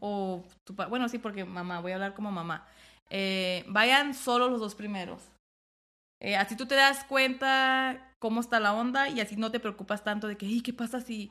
o tu pa- bueno, sí, porque mamá, voy a hablar como mamá, eh, vayan solo los dos primeros. Eh, así tú te das cuenta cómo está la onda y así no te preocupas tanto de que, "Ey, ¿qué pasa si,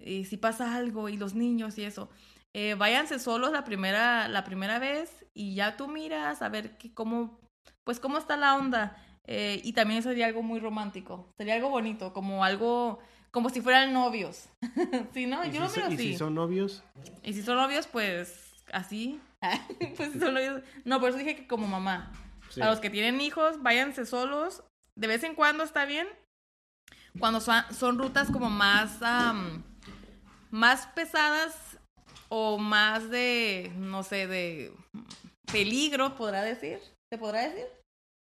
si pasa algo y los niños y eso? Eh, váyanse solos la primera, la primera vez y ya tú miras a ver que, cómo, pues cómo está la onda. Eh, y también sería algo muy romántico, sería algo bonito, como algo, como si fueran novios. [LAUGHS] ¿Sí, no? ¿Y Yo lo si, miro so- y si son novios? Y si son novios, pues así. [LAUGHS] pues si son novios. No, por eso dije que como mamá. Sí. A los que tienen hijos, váyanse solos. De vez en cuando está bien. Cuando son, son rutas como más, más pesadas o más de, no sé, de peligro, podrá decir. ¿Se podrá decir?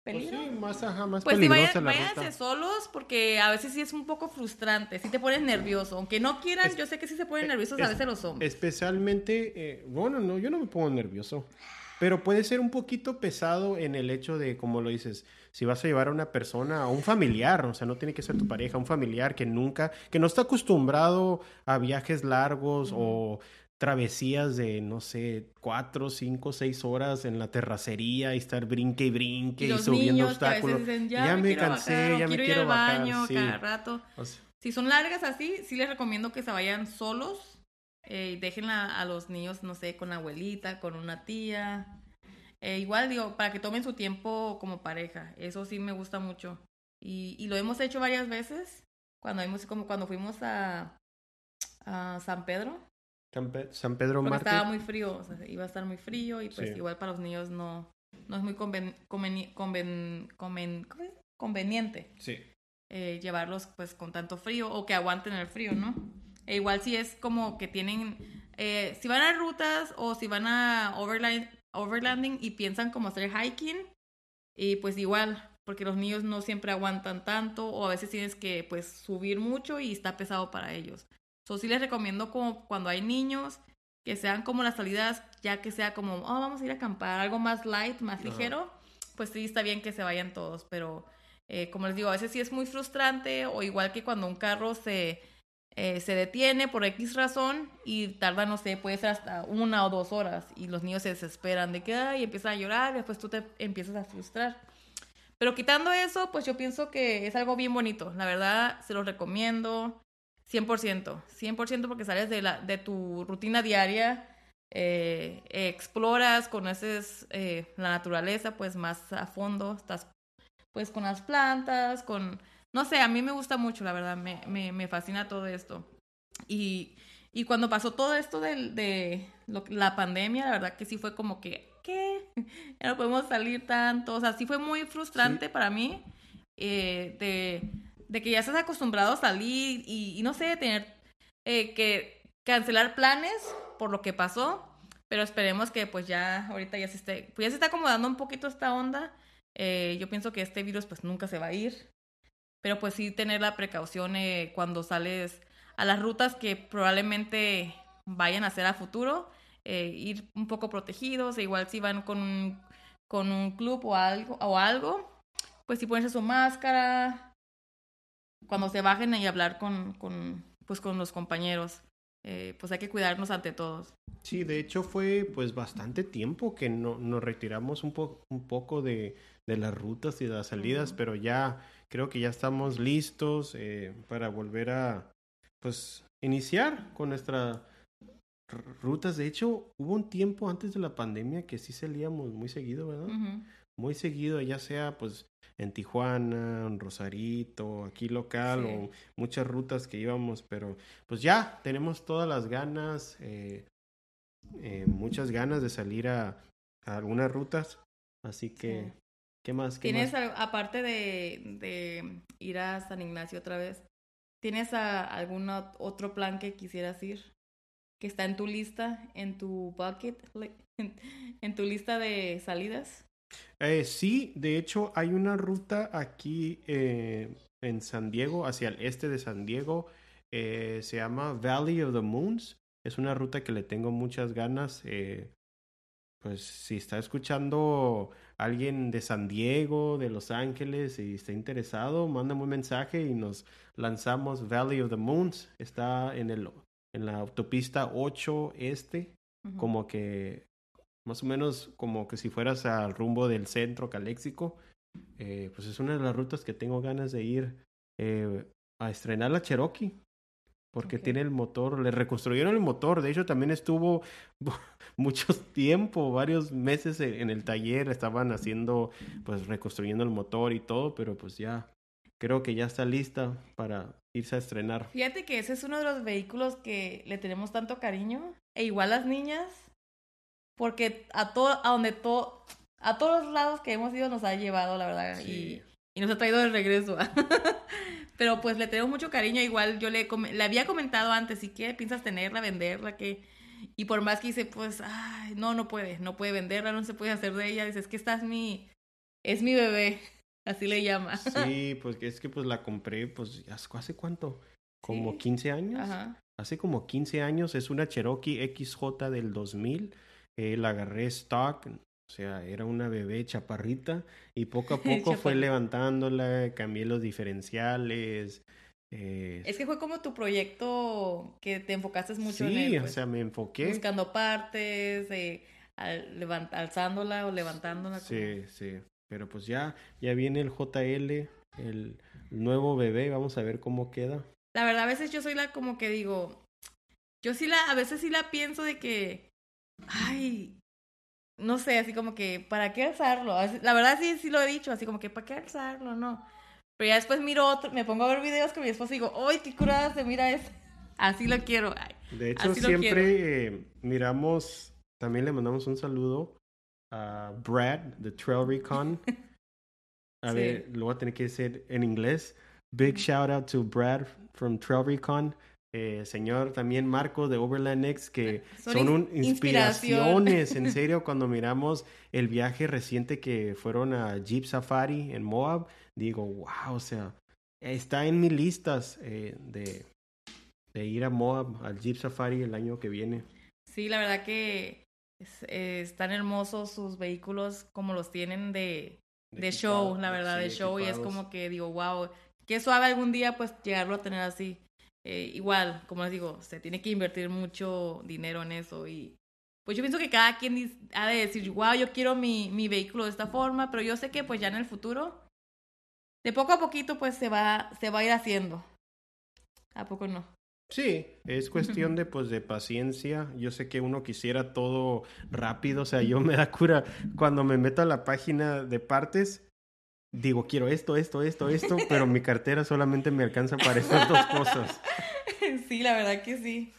Pues ¿Peligro? sí, más, ajá, más Pues sí, peligrosa vayan, la váyanse solos porque a veces sí es un poco frustrante, sí te pones nervioso. Aunque no quieran, Es- yo sé que sí se ponen nerviosos a es- veces los hombres. Especialmente, eh, bueno, no, yo no me pongo nervioso. Pero puede ser un poquito pesado en el hecho de, como lo dices, si vas a llevar a una persona, a un familiar, o sea, no tiene que ser tu pareja, un familiar que nunca, que no está acostumbrado a viajes largos o travesías de, no sé, cuatro, cinco, seis horas en la terracería y estar brinque y brinque Y subiendo obstáculos. dicen, ya, me, cansé, bajar, ya me quiero ir al baño sí. cada rato. O sea, Si son largas así, sí les recomiendo que se vayan solos. Eh, y dejen a, a los niños, no sé, con la abuelita, con una tía. Eh, igual digo, para que tomen su tiempo como pareja. Eso sí me gusta mucho. Y, y lo hemos hecho varias veces. Cuando hemos, como cuando fuimos a, a San Pedro. San, Pe- San Pedro Porque Mártir. estaba muy frío, o sea, iba a estar muy frío y pues Sí. igual para los niños no, no es muy conveniente Sí. eh, llevarlos pues con tanto frío o que aguanten el frío, ¿no? E igual si es como que tienen, eh, si van a rutas o si van a overland, overlanding y piensan como hacer hiking, y pues igual, porque los niños no siempre aguantan tanto o a veces tienes que pues subir mucho y está pesado para ellos. So, sí les recomiendo como cuando hay niños que sean como las salidas, ya que sea como, oh, vamos a ir a acampar, algo más light, más Ajá. ligero, pues sí está bien que se vayan todos, pero eh, como les digo, a veces sí es muy frustrante o igual que cuando un carro se, eh, se detiene por X razón y tarda, no sé, puede ser hasta una o dos horas y los niños se desesperan de que, ay, empiezan a llorar y después tú te empiezas a frustrar. Pero quitando eso, pues yo pienso que es algo bien bonito. La verdad, se los recomiendo 100%. 100% porque sales de, la, de tu rutina diaria, eh, exploras, conoces eh, la naturaleza pues más a fondo, estás pues con las plantas, con... No sé, a mí me gusta mucho, la verdad, me, me, me fascina todo esto. Y, y cuando pasó todo esto de, lo- la pandemia, la verdad que sí fue como que, ¿qué? [LAUGHS] Ya no podemos salir tanto. O sea, sí fue muy frustrante para mí eh, de, de que ya estás acostumbrado a salir y, no sé, tener eh, que cancelar planes por lo que pasó. Pero esperemos que pues ya ahorita ya se esté, pues ya se está acomodando un poquito esta onda. Eh, yo pienso que este virus pues nunca se va a ir. Pero pues sí tener la precaución eh, cuando sales a las rutas que probablemente vayan a hacer a futuro, ir un poco protegidos, e igual si van con con un club o algo, o algo, pues si ponerse su máscara, cuando se bajen y hablar con, con, pues con los compañeros. Eh, pues hay que cuidarnos ante todos. Sí, de hecho fue pues bastante tiempo que no, nos retiramos un, po un poco de, de las rutas y de las salidas, Ujú. pero ya creo que ya estamos listos eh, para volver a pues iniciar con nuestras rutas. De hecho, hubo un tiempo antes de la pandemia que sí salíamos muy seguido, ¿verdad? Ujú. Muy seguido, ya sea pues en Tijuana, en Rosarito, aquí local Sí. o muchas rutas que íbamos, pero pues ya tenemos todas las ganas, eh, eh, muchas ganas de salir a, a algunas rutas, así que, Sí. ¿qué más? ¿Qué ¿Tienes, más? aparte de, de ir a San Ignacio otra vez, ¿tienes a- algún ot- otro plan que quisieras ir? Que está en tu lista, en tu bucket, [LAUGHS] en tu lista de salidas. Eh, sí, de hecho hay una ruta aquí eh, en San Diego, hacia el este de San Diego, eh, se llama Valley of the Moons. Es una ruta que le tengo muchas ganas. pues si está escuchando alguien de San Diego, de Los Ángeles y está interesado, mándame un mensaje y nos lanzamos Valley of the Moons. Está en el en la autopista 8 este como que más o menos como que si fueras al rumbo del centro caléxico, eh, pues es una de las rutas que tengo ganas de ir eh, a estrenar la Cherokee. Porque tiene el motor, le reconstruyeron el motor, de hecho también estuvo [LAUGHS] mucho tiempo, varios meses en el taller, estaban haciendo, pues reconstruyendo el motor y todo, pero pues ya, creo que ya está lista para irse a estrenar. Fíjate que ese es uno de los vehículos que le tenemos tanto cariño. E igual las niñas, porque a todo, a donde todo, a todos los lados que hemos ido nos ha llevado, la verdad, Sí. y, y nos ha traído de regreso. [LAUGHS] Pero pues le tengo mucho cariño. Igual yo le, le había comentado antes, ¿y qué? ¿Piensas tenerla, venderla? ¿Qué? Y por más que dice, pues, ay, no, no puede, no puede venderla, no se puede hacer de ella. Dice, es que esta es mi, es mi bebé, así le llama. Sí, [LAUGHS] pues es que pues la compré, pues ¿hace cuánto? Como Sí. 15 años. Ajá. Hace como 15 años es una Cherokee XJ del 2000. Eh, la agarré stock, o sea, era una bebé chaparrita y poco a [LAUGHS] poco fue levantándola, cambié los diferenciales. eh, Es que fue como tu proyecto que te enfocaste mucho en sí, él. o pues, sea, me enfoqué. buscando partes, eh, al- levant- alzándola o levantándola. Sí, sí. Pero pues ya, ya viene el JL, el nuevo bebé, vamos a ver cómo queda. La verdad, a veces yo soy la como que digo, yo sí la, a veces sí la pienso de que, ay, no sé, así como que, ¿para qué alzarlo? Así- La verdad sí, sí lo he dicho, así como que, ¿para qué alzarlo? No. Pero ya después miro otro, me pongo a ver videos con mi esposo y digo, ¡ay, qué curada se mira ese! Así lo quiero. Ay, De hecho, siempre eh, miramos, también le mandamos un saludo a Brad de Trail Recon. [LAUGHS] A Sí. ver, lo voy a tener que decir en inglés. Big shout out to Brad from Trail Recon. Eh, señor también Marco de Overland X, que Son son, un- inspiraciones, en [LAUGHS] serio, cuando miramos el viaje reciente que fueron a Jeep Safari en Moab, digo, wow, o sea, está en mis listas eh, de, de ir a Moab, al Jeep Safari el año que viene. Sí, la verdad que es- eh, están hermosos sus vehículos como los tienen de, de show, la verdad, de show. Y es como que digo, wow, qué suave algún día pues llegarlo a tener así. Eh, igual, como les digo, se tiene que invertir mucho dinero en eso. Y pues yo pienso que cada quien ha de decir, wow, yo quiero mi, mi vehículo de esta forma, pero yo sé que pues ya en el futuro, de poco a poquito pues se va, se va a ir haciendo. ¿A poco no? Sí, es cuestión de pues de paciencia. Yo sé que uno quisiera todo rápido, o sea, yo me da cura cuando me meto a la página de partes, digo, quiero esto, esto, esto, esto, pero mi cartera solamente me alcanza para estas dos cosas. [LAUGHS] Sí, la verdad que sí.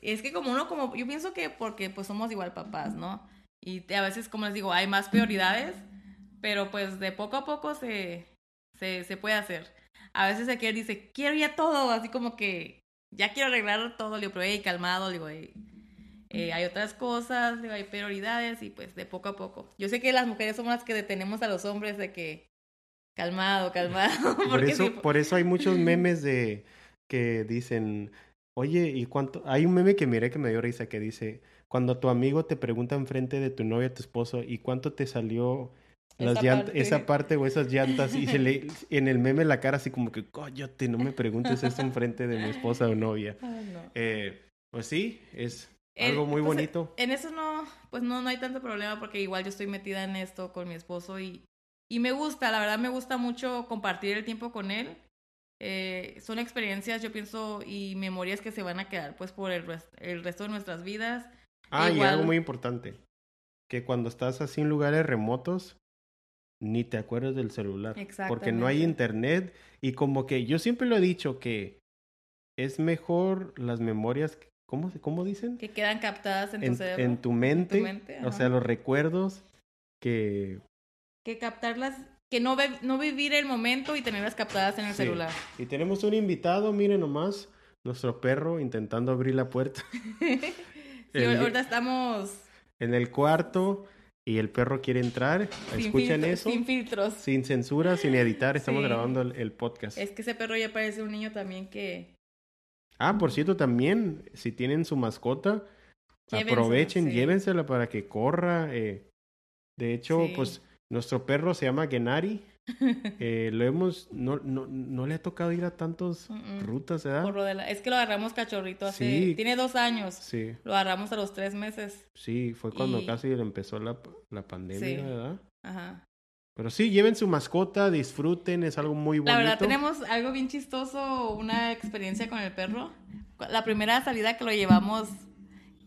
Es que como uno, como, yo pienso que porque pues somos igual papás, ¿no? Y a veces, como les digo, hay más prioridades, pero pues de poco a poco se, se, se puede hacer. A veces quiere, dice, quiero ya todo, así como que ya quiero arreglar todo, le digo, pero hey, calmado, digo, "Ey, eh, hay otras cosas, hay prioridades y pues de poco a poco. Yo sé que las mujeres somos las que detenemos a los hombres de que calmado, calmado. Por [LAUGHS] eso, sí, por eso hay muchos memes de que dicen Oye, ¿y cuánto? Hay un meme que miré que me dio risa que dice, cuando tu amigo te pregunta enfrente de tu novia, tu esposo, ¿y cuánto te salió las Esa llant- parte. esa parte o esas llantas? Y se le, en el meme la cara así como que, coyote, no me preguntes esto enfrente de mi esposa o novia. [LAUGHS] No. Eh, pues sí, es El- algo muy pues, bonito. En eso no, pues no, no hay tanto problema porque igual yo estoy metida en esto con mi esposo y, y me gusta, la verdad me gusta mucho compartir el tiempo con él. Eh, son experiencias, yo pienso, y memorias que se van a quedar pues por el, el resto de nuestras vidas. Ah, y algo muy importante, que cuando estás así en lugares remotos, ni te acuerdas del celular. Porque no hay internet y como que yo siempre lo he dicho que es mejor las memorias, ¿cómo, se- cómo dicen? Que quedan captadas en tu En, cerebro. en tu mente, mente, o sea, los recuerdos que... Que captarlas, que no, no vivir el momento y tenerlas captadas en el Sí. celular. Y tenemos un invitado, miren nomás, nuestro perro intentando abrir la puerta [LAUGHS] Sí, El- ahorita estamos en el cuarto y el perro quiere entrar. sin, ¿Escuchan filtro- eso? sin filtros. Sin censura, sin editar, estamos Sí. grabando el, el podcast. Es que ese perro ya parece un niño también que... Ah, por cierto, también, si tienen su mascota, Llévensela, aprovechen, sí. llévensela para que corra. eh. De hecho, Sí. pues nuestro perro se llama Genari. [LAUGHS] Eh, lo hemos, no, no, no le ha tocado ir a tantos Mm-mm. rutas, ¿verdad? Por lo de la- Es que lo agarramos cachorrito hace... Sí. Tiene dos años. Sí, Lo agarramos a los tres meses. sí, fue cuando Y- casi empezó la, la pandemia, Sí. ¿verdad? Ajá. Pero sí, lleven su mascota, disfruten, es algo muy bonito. La verdad, tenemos algo bien chistoso, una experiencia con el perro. La primera salida que lo llevamos,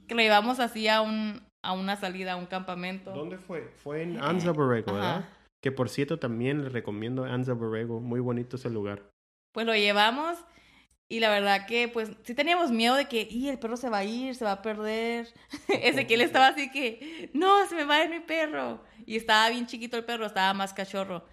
que lo llevamos así a, un, a una salida, a un campamento. ¿Dónde fue? Fue en Anza Borrego, ¿verdad? Ajá. Que por cierto también les recomiendo Anza Borrego, muy bonito ese lugar. Pues lo llevamos y la verdad que pues sí teníamos miedo de que, y el perro se va a ir, se va a perder. [LAUGHS] Ezequiel estaba así que, no, se me va a ir mi perro. Y estaba bien chiquito el perro, estaba más cachorro.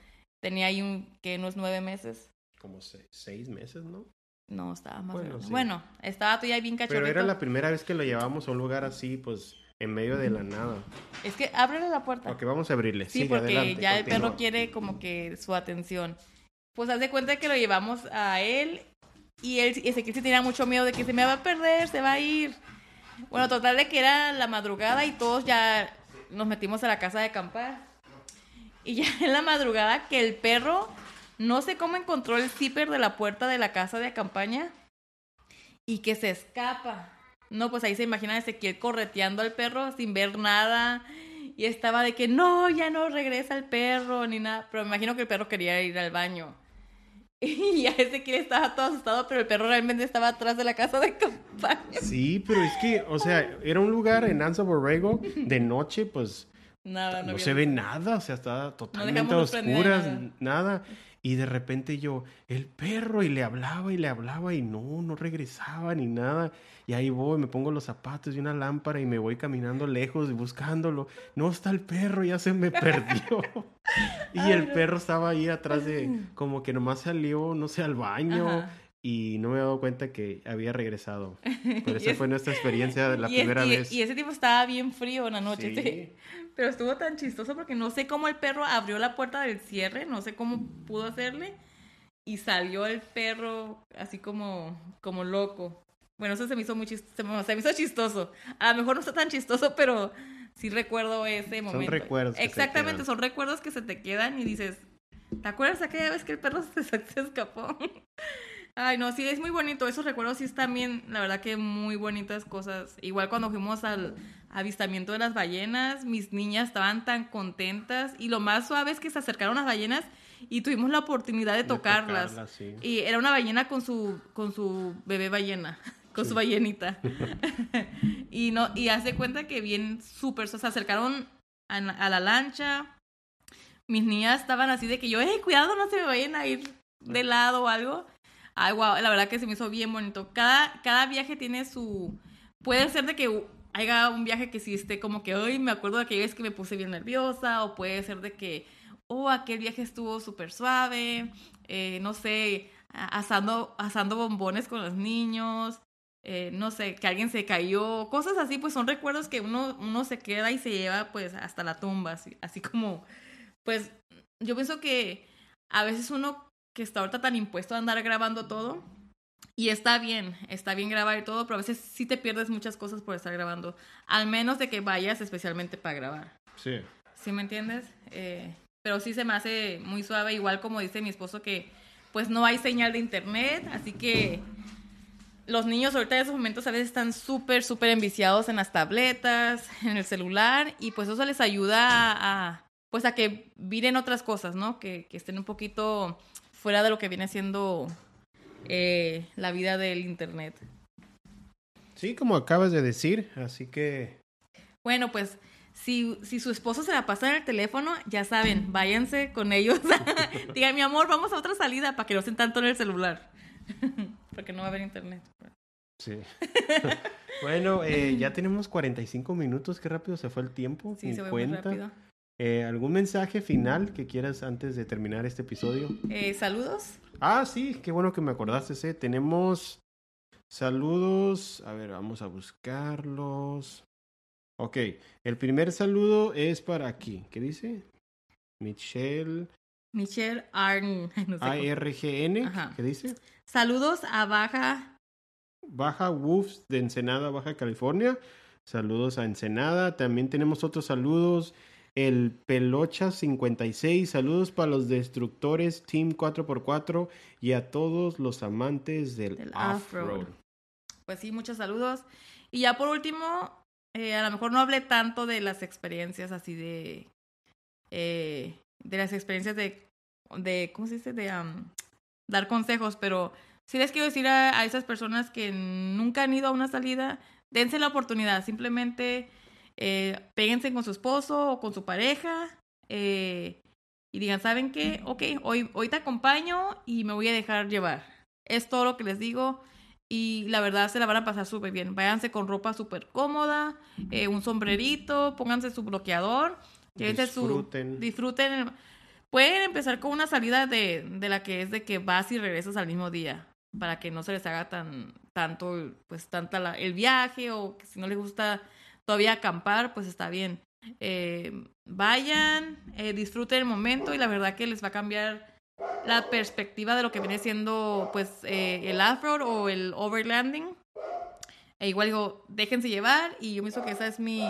Tenía ahí un, que unos nueve meses. Como se- seis meses, ¿no? No, estaba más Bueno, sí. Bueno, estaba todavía bien cachorrito. Pero era la primera vez que lo llevamos a un lugar así, pues, en medio de la nada. Es que ábrele la puerta. Ok, vamos a abrirle. Sí, Sigue, porque adelante, ya el perro quiere como que su atención. Pues haz de cuenta que lo llevamos a él y él, Ezequiel sí tenía mucho miedo de que se me va a perder, se va a ir. Bueno, total de que era la madrugada y todos ya nos metimos a la casa de acampar. Y ya [LAUGHS] en la madrugada que el perro, no sé cómo encontró el zipper de la puerta de la casa de acampaña y que se escapa. No, pues ahí se imagina a Ezequiel correteando al perro sin ver nada. Y estaba de que no, ya no regresa el perro ni nada. Pero me imagino que el perro quería ir al baño. [LAUGHS] Y ya Ezequiel estaba todo asustado, pero el perro realmente estaba atrás de la casa de campaña. Sí, pero es que, o sea, era un lugar en Anza Borrego, de noche, pues, Nada, no, había se ve nada, o sea, está totalmente a ni oscuras, nada. nada. Y de repente yo, el perro, y le hablaba y le hablaba y no, no regresaba ni nada. Y ahí voy, me pongo los zapatos y una lámpara y me voy caminando lejos y buscándolo. No está el perro, ya se me perdió. [LAUGHS] y el perro estaba ahí atrás de, como que nomás salió, no sé, al baño. Ajá. Y no me he dado cuenta que había regresado. [LAUGHS] Pero esa es- fue nuestra experiencia de la y, es- primera y- vez. y ese tipo estaba bien frío en la noche. Sí. sí. [LAUGHS] Pero estuvo tan chistoso porque no sé cómo el perro abrió la puerta del cierre, no sé cómo pudo hacerle. Y salió el perro así como, como loco. Bueno, eso se me hizo muy chistoso. Se me, hizo chistoso. A lo mejor no está tan chistoso, [LAUGHS] pero sí recuerdo ese momento. recuerdos que se Exactamente, son recuerdos que se te quedan y dices, ¿te acuerdas aquella vez que el perro se, se escapó? Ay, no, sí, es muy bonito. Esos recuerdos sí están bien, la verdad que muy bonitas cosas. Igual cuando fuimos al avistamiento de las ballenas, mis niñas estaban tan contentas y lo más suave es que se acercaron las ballenas y tuvimos la oportunidad de, De tocarlas. sí. Y era una ballena con su, con su bebé ballena, [LAUGHS] con su ballenita. [LAUGHS] [LAUGHS] y no, y hace cuenta que bien súper, se acercaron a, la- a la lancha. Mis niñas estaban así de que yo, eh, cuidado, no se me vayan a ir de lado o algo. Ay, wow, la verdad que se me hizo bien bonito. Cada, cada viaje tiene su... Puede ser de que haya un viaje que sí esté como que, ay, me acuerdo de aquella vez que me puse bien nerviosa, o puede ser de que, oh, aquel viaje estuvo súper suave, eh, no sé, asando, asando bombones con los niños, eh, no sé, que alguien se cayó, cosas así, pues son recuerdos que uno, uno se queda y se lleva pues hasta la tumba, así como, pues yo pienso que a veces uno que está ahorita tan impuesto a andar grabando todo, Y está bien, está bien grabar y todo, pero a veces sí te pierdes muchas cosas por estar grabando. Al menos de que vayas especialmente para grabar. Sí. ¿Sí me entiendes? Eh, pero sí se me hace muy suave, igual como dice mi esposo que pues no hay señal de internet, así que los niños ahorita en esos momentos a veces están súper, súper enviciados en las tabletas, en el celular, y pues eso les ayuda a, a, pues a que miren otras cosas, ¿no? Que, que estén un poquito fuera de lo que viene siendo eh, la vida del internet. Sí, como acabas de decir, así que Bueno, pues si, si su esposo se la pasa en el teléfono, ya saben, váyanse con ellos. [LAUGHS] Digan, mi amor, vamos a otra salida para que no estén tanto en el celular. [LAUGHS] Porque no va a haber internet. sí. [LAUGHS] bueno, eh, ya tenemos 45 minutos, qué rápido se fue el tiempo. Sí, se cuenta. muy rápido. Eh, ¿Algún mensaje final que quieras antes de terminar este episodio? Eh, Saludos. Ah, sí, qué bueno que me acordaste. ¿eh? Tenemos saludos. A ver, vamos a buscarlos. Ok, el primer saludo es para aquí. ¿Qué dice? Michelle Michelle Arn. [LAUGHS] No sé. ARGN. ¿Qué dice? Saludos Saludos a Baja. Baja Wolves de Ensenada, Baja California. Saludos a Ensenada. También tenemos otros saludos. El Pelocha 56. Saludos para los destructores Team 4x4 y a todos los amantes del, Del off-road. Pues sí, muchos saludos. Y ya por último, eh, a lo mejor no hablé tanto de las experiencias así de. eh, de las experiencias de. de ¿Cómo se dice? De am, dar consejos, pero sí les quiero decir a, a esas personas que nunca han ido a una salida, dense la oportunidad. Simplemente eh, péguense con su esposo o con su pareja. eh, y digan, ¿saben qué? Ok, hoy, hoy te acompaño y me voy a dejar llevar. Es todo lo que les digo. Y la verdad se la van a pasar súper bien. Váyanse con ropa súper cómoda, eh, un sombrerito, pónganse su bloqueador, su- Disfruten. disfruten. el- Pueden empezar con una salida de, de la que es de que vas y regresas al mismo día, para que no se les haga tan tanto, pues tanta la- el viaje o que si no les gusta todavía acampar, pues está bien. Eh, vayan, eh, disfruten el momento y la verdad que les va a cambiar la perspectiva de lo que viene siendo pues eh, el off-road o el overlanding. E igual digo, déjense llevar y yo pienso que esa es mi,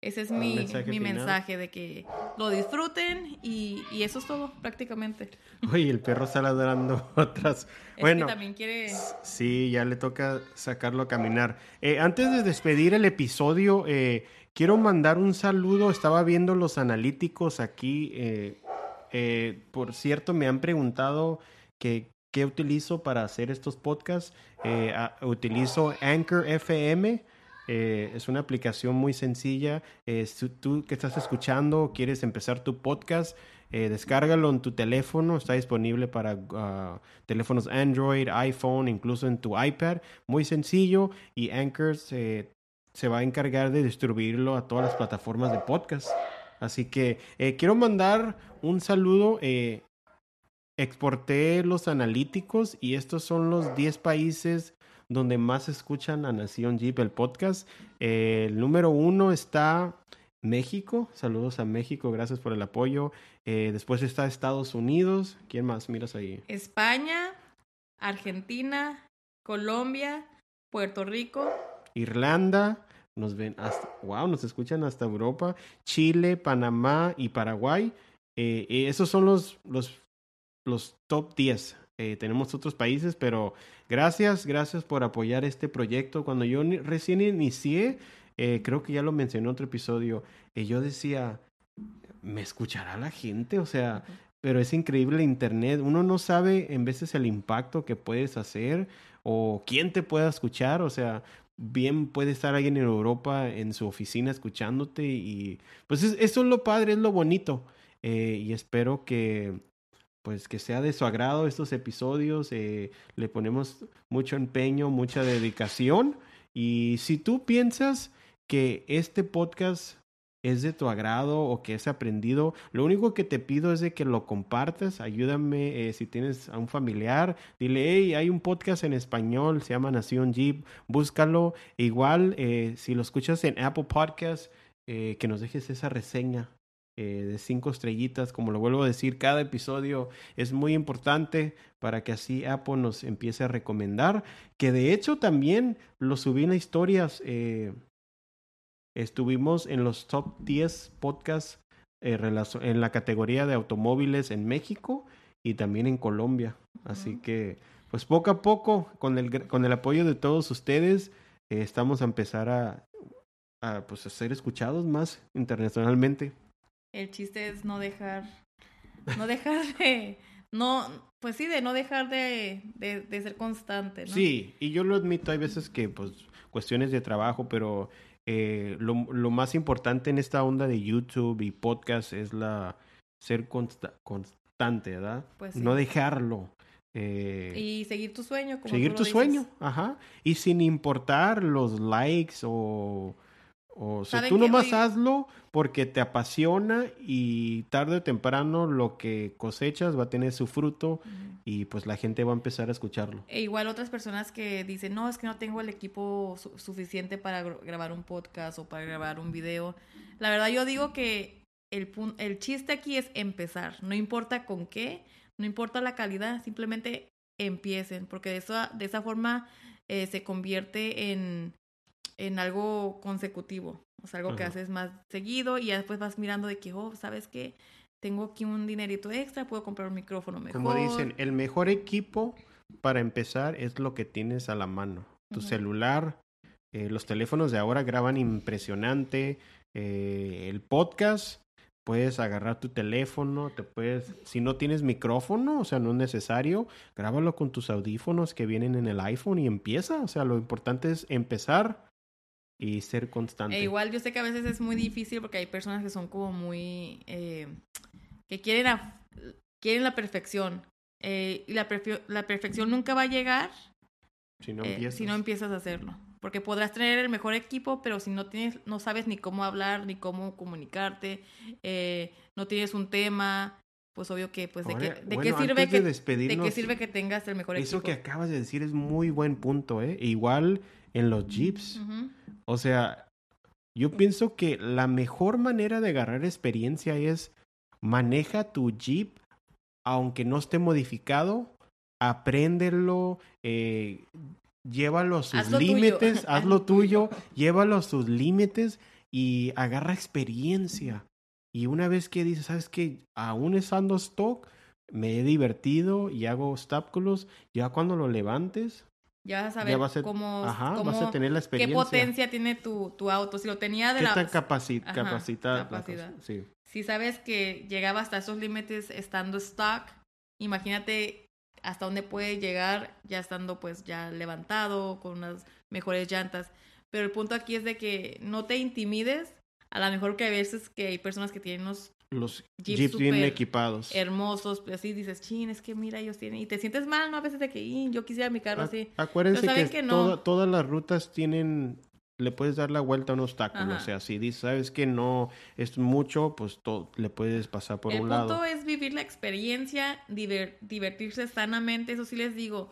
ese es Un mi, mensaje mi mensaje de que lo disfruten y, y eso es todo prácticamente. [LAUGHS] Oye, el perro está ladrando [LAUGHS] atrás. Es Bueno, que también quiere... sí, ya le toca sacarlo a caminar. Eh, antes de despedir el episodio, eh, quiero mandar un saludo. Estaba viendo los analíticos aquí. eh, eh, por cierto, me han preguntado que qué utilizo para hacer estos podcasts. Eh, a- utilizo Anchor FM. Eh, es una aplicación muy sencilla. Eh, tú que estás escuchando, quieres empezar tu podcast, eh, descárgalo en tu teléfono. Está disponible para ah, teléfonos Android, iPhone, incluso en tu iPad. Muy sencillo. Y Anchor se, va a encargar de distribuirlo a todas las plataformas de podcast. Así que eh, quiero mandar un saludo. exporté los analíticos y estos son los 10 países donde más escuchan a Nación Jeep el podcast. Eh, el número uno está México. Saludos a México, gracias por el apoyo. Eh, después está Estados Unidos. ¿Quién más miras ahí? España, Argentina, Colombia, Puerto Rico, Irlanda. Nos ven hasta, wow, nos escuchan hasta Europa, Chile, Panamá y Paraguay. Eh, esos son los, los, los top 10. Eh, tenemos otros países, pero gracias, gracias por apoyar este proyecto. Cuando yo recién inicié, eh, creo que ya lo mencioné en otro episodio, eh, yo decía, ¿me escuchará la gente? O sea, pero es increíble Internet. Uno no sabe en veces el impacto que puedes hacer o quién te pueda escuchar. O sea, bien puede estar alguien en Europa en su oficina escuchándote y pues es- eso es lo padre, es lo bonito. Eh, y espero que pues que sea de su agrado estos episodios. eh, le ponemos mucho empeño, mucha dedicación. Y si tú piensas que este podcast es de tu agrado o que es aprendido, lo único que te pido es de que lo compartas. Ayúdame eh, si tienes a un familiar, dile, hey, hay un podcast en español, se llama Nación Jeep, búscalo. Igual, eh, si lo escuchas en Apple Podcast, eh, que nos dejes esa reseña. Eh, de cinco estrellitas. Como lo vuelvo a decir, cada episodio es muy importante para que así Apple nos empiece a recomendar. Que de hecho también lo subí en historias. eh, estuvimos en los top 10 podcasts eh, en la categoría de automóviles en México y también en Colombia. Así que, pues poco a poco, con el, con el apoyo de todos ustedes, eh, estamos a empezar a, a, pues, a ser escuchados más internacionalmente. El chiste es no dejar, no dejar [LAUGHS] de, no, pues sí, de no dejar de, de, de ser constante, ¿no? Sí, y yo lo admito, hay veces que, pues, cuestiones de trabajo, pero eh, lo, lo más importante en esta onda de YouTube y podcast es la ser consta- constante, ¿verdad? Pues sí. No dejarlo. eh, Y seguir tu sueño, como seguir tú tu dices. sueño, ajá. Y sin importar los likes o... O sea, ¿Saben tú nomás Hoy- hazlo porque te apasiona y tarde o temprano lo que cosechas va a tener su fruto y pues la gente va a empezar a escucharlo. E igual otras personas que dicen, no, es que no tengo el equipo su- suficiente para gr- grabar un podcast o para grabar un video. La verdad yo digo que el, el chiste aquí es empezar, no importa con qué, no importa la calidad, simplemente empiecen, porque de, eso, de esa forma eh, se convierte en, en algo consecutivo, o sea, algo que haces más seguido y ya después vas mirando de que, oh, ¿sabes qué? Tengo aquí un dinerito extra, puedo comprar un micrófono mejor. Como dicen, el mejor equipo para empezar es lo que tienes a la mano. Tu celular, eh, los teléfonos de ahora graban impresionante. eh, el podcast, puedes agarrar tu teléfono, te puedes, si no tienes micrófono, o sea, no es necesario, grábalo con tus audífonos que vienen en el iPhone y empieza. O sea, lo importante es empezar y ser constante. E igual yo sé que a veces es muy difícil porque hay personas que son como muy... eh, que quieren, a- quieren la perfección. eh, y la, perfe- la perfección nunca va a llegar si no eh, empiezas. si no empiezas a hacerlo. Porque podrás tener el mejor equipo, pero si no tienes, no sabes ni cómo hablar, ni cómo comunicarte, eh, no tienes un tema, pues obvio que, pues, ¿de, Ahora, qué, de bueno, qué sirve de que, de qué sirve que tengas el mejor Eso equipo? que acabas de decir es muy buen punto, ¿eh? Igual en los Jeeps. Ujú. O sea, yo pienso que la mejor manera de agarrar experiencia es maneja tu Jeep, aunque no esté modificado, apréndelo, eh, llévalo a sus tuyo. límites, [LAUGHS] tuyo. tuyo, llévalo a sus límites y agarra experiencia. Y una vez que dices, ¿sabes qué? Aún estando stock, me he divertido y hago obstáculos, ya cuando lo levantes, Ya vas a ya vas a, cómo, ajá, cómo- vas a tener la qué experiencia. potencia tiene tu, tu auto. Si lo tenía de ¿Qué la... tan capaci- Ajá, capacita- capacidad. Sí. Si sabes que llegaba hasta esos límites estando stock, imagínate hasta dónde puede llegar ya estando pues ya levantado, con unas mejores llantas. Pero el punto aquí es de que no te intimides. A lo mejor que hay veces que hay personas que tienen unos Los Jeeps Jeeps bien equipados. hermosos, pues así dices, chin, es que mira, ellos tienen... Y te sientes mal, ¿no? A veces de que, "Ih, yo quisiera mi carro Ac- así. Acuérdense Pero que, saben que no. todo- todas las rutas tienen, le puedes dar la vuelta a un obstáculo. Ajá. O sea, si dices, sabes que no es mucho, pues to- le puedes pasar por el un punto lado. es vivir la experiencia, diver- divertirse sanamente, eso sí les digo.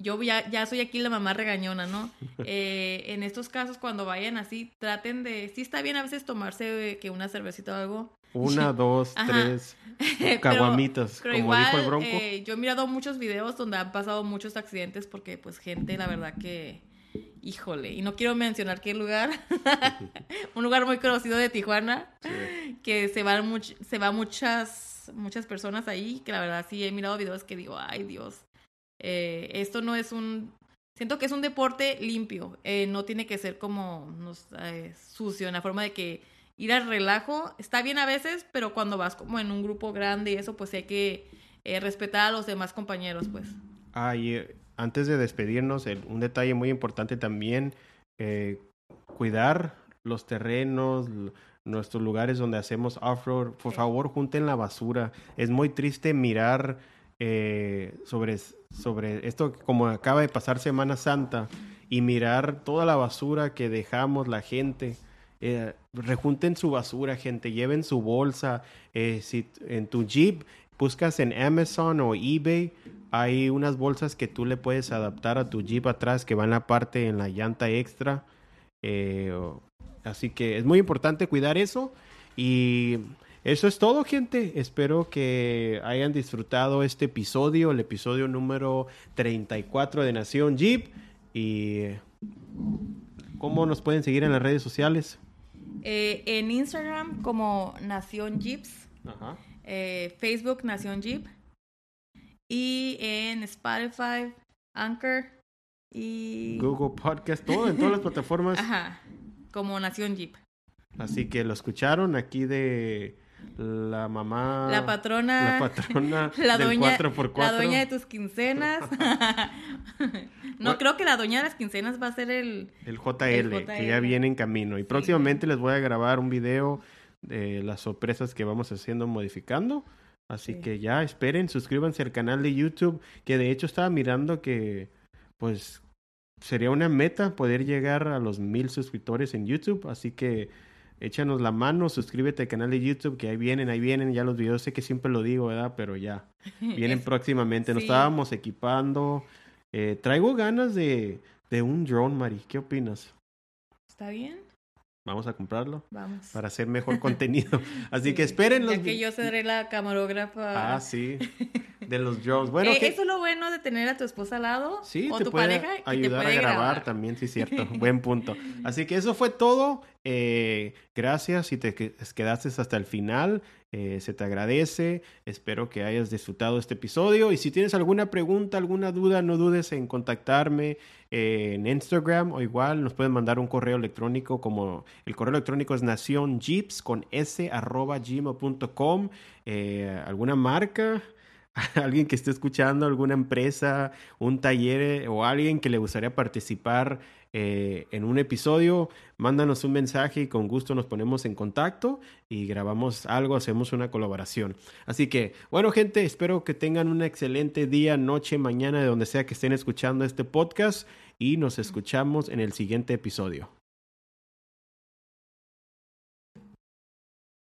Yo ya, ya soy aquí la mamá regañona, ¿no? [LAUGHS] Eh, en estos casos, cuando vayan así, traten de... Sí está bien a veces tomarse eh, que una cervecita o algo. Una, dos, Ajá. tres [LAUGHS] caguamitas, como igual, dijo el Bronco. eh, yo he mirado muchos videos donde han pasado muchos accidentes porque, pues, gente, la verdad que... Híjole, y no quiero mencionar qué lugar. [LAUGHS] Un lugar muy conocido de Tijuana Sí. que se van much- se va muchas muchas personas ahí que la verdad sí he mirado videos que digo ay Dios eh, esto no es un siento que es un deporte limpio eh, no tiene que ser como no sé, sucio en la forma de que ir al relajo está bien a veces pero cuando vas como en un grupo grande y eso pues hay que eh, respetar a los demás compañeros pues Ah, y eh, antes de despedirnos, el- un detalle muy importante también, eh, cuidar los terrenos, nuestros lugares donde hacemos off-road. Por Sí. favor, junten la basura. Es muy triste mirar eh, sobre, sobre esto como acaba de pasar Semana Santa y mirar toda la basura que dejamos la gente. Eh, rejunten su basura, gente, lleven su bolsa. Eh, si en tu Jeep buscas en Amazon o eBay, hay unas bolsas que tú le puedes adaptar a tu Jeep atrás que van en la parte en la llanta extra. Eh, así que es muy importante cuidar eso. Y Eso es todo, gente. Espero que hayan disfrutado este episodio, el episodio número 34 de Nación Jeep. Y ¿cómo nos pueden seguir en las redes sociales? Eh, en Instagram como Nación Jeeps, Ajá. eh, Facebook Nación Jeep y en Spotify, Anchor y... Google Podcast, todo en todas las plataformas. [LAUGHS] Ajá, como Nación Jeep. Así que lo escucharon aquí de la mamá. La patrona. La patrona [LAUGHS] La del doña, 4x4. la doña de tus quincenas. [LAUGHS] no, creo que la doña de las quincenas va a ser el... El JL, El que ya viene en camino. Y próximamente les voy a grabar un video de las sorpresas que vamos haciendo modificando. Así Sí. que ya esperen, suscríbanse al canal de YouTube, que de hecho estaba mirando que pues sería una meta poder llegar a los mil suscriptores en YouTube. Así que échanos la mano, suscríbete al canal de YouTube, que ahí vienen, ahí vienen ya los videos. Sé que siempre lo digo, ¿verdad? Pero ya, [LAUGHS] vienen próximamente. Nos sí. estábamos equipando. Eh, traigo ganas de, de un drone, Mari. ¿Qué opinas? ¿Está bien? Vamos a comprarlo Vamos. para hacer mejor [LAUGHS] contenido. Así Sí, que esperen los Ya que yo seré la camarógrafa. Ah, sí. [LAUGHS] De los drones. Bueno, Eh, que- Eso es lo bueno de tener a tu esposa al lado Sí, o te tu puede pareja te ayudar puede a grabar, también, sí, cierto. Buen punto. Así que eso fue todo. Eh, gracias si te que- quedaste hasta el final. eh, se te agradece. Espero que hayas disfrutado este episodio. Y si tienes alguna pregunta, alguna duda, no dudes en contactarme en Instagram o igual nos pueden mandar un correo electrónico como el correo electrónico es nacionjeeps con s arroba gmail.com. Eh, alguna marca [LAUGHS] alguien que esté escuchando, alguna empresa, un taller o alguien que le gustaría participar eh, en un episodio, mándanos un mensaje y con gusto nos ponemos en contacto y grabamos algo, hacemos una colaboración. Así que, bueno gente, espero que tengan un excelente día, noche, mañana, de donde sea que estén escuchando este podcast y nos escuchamos en el siguiente episodio.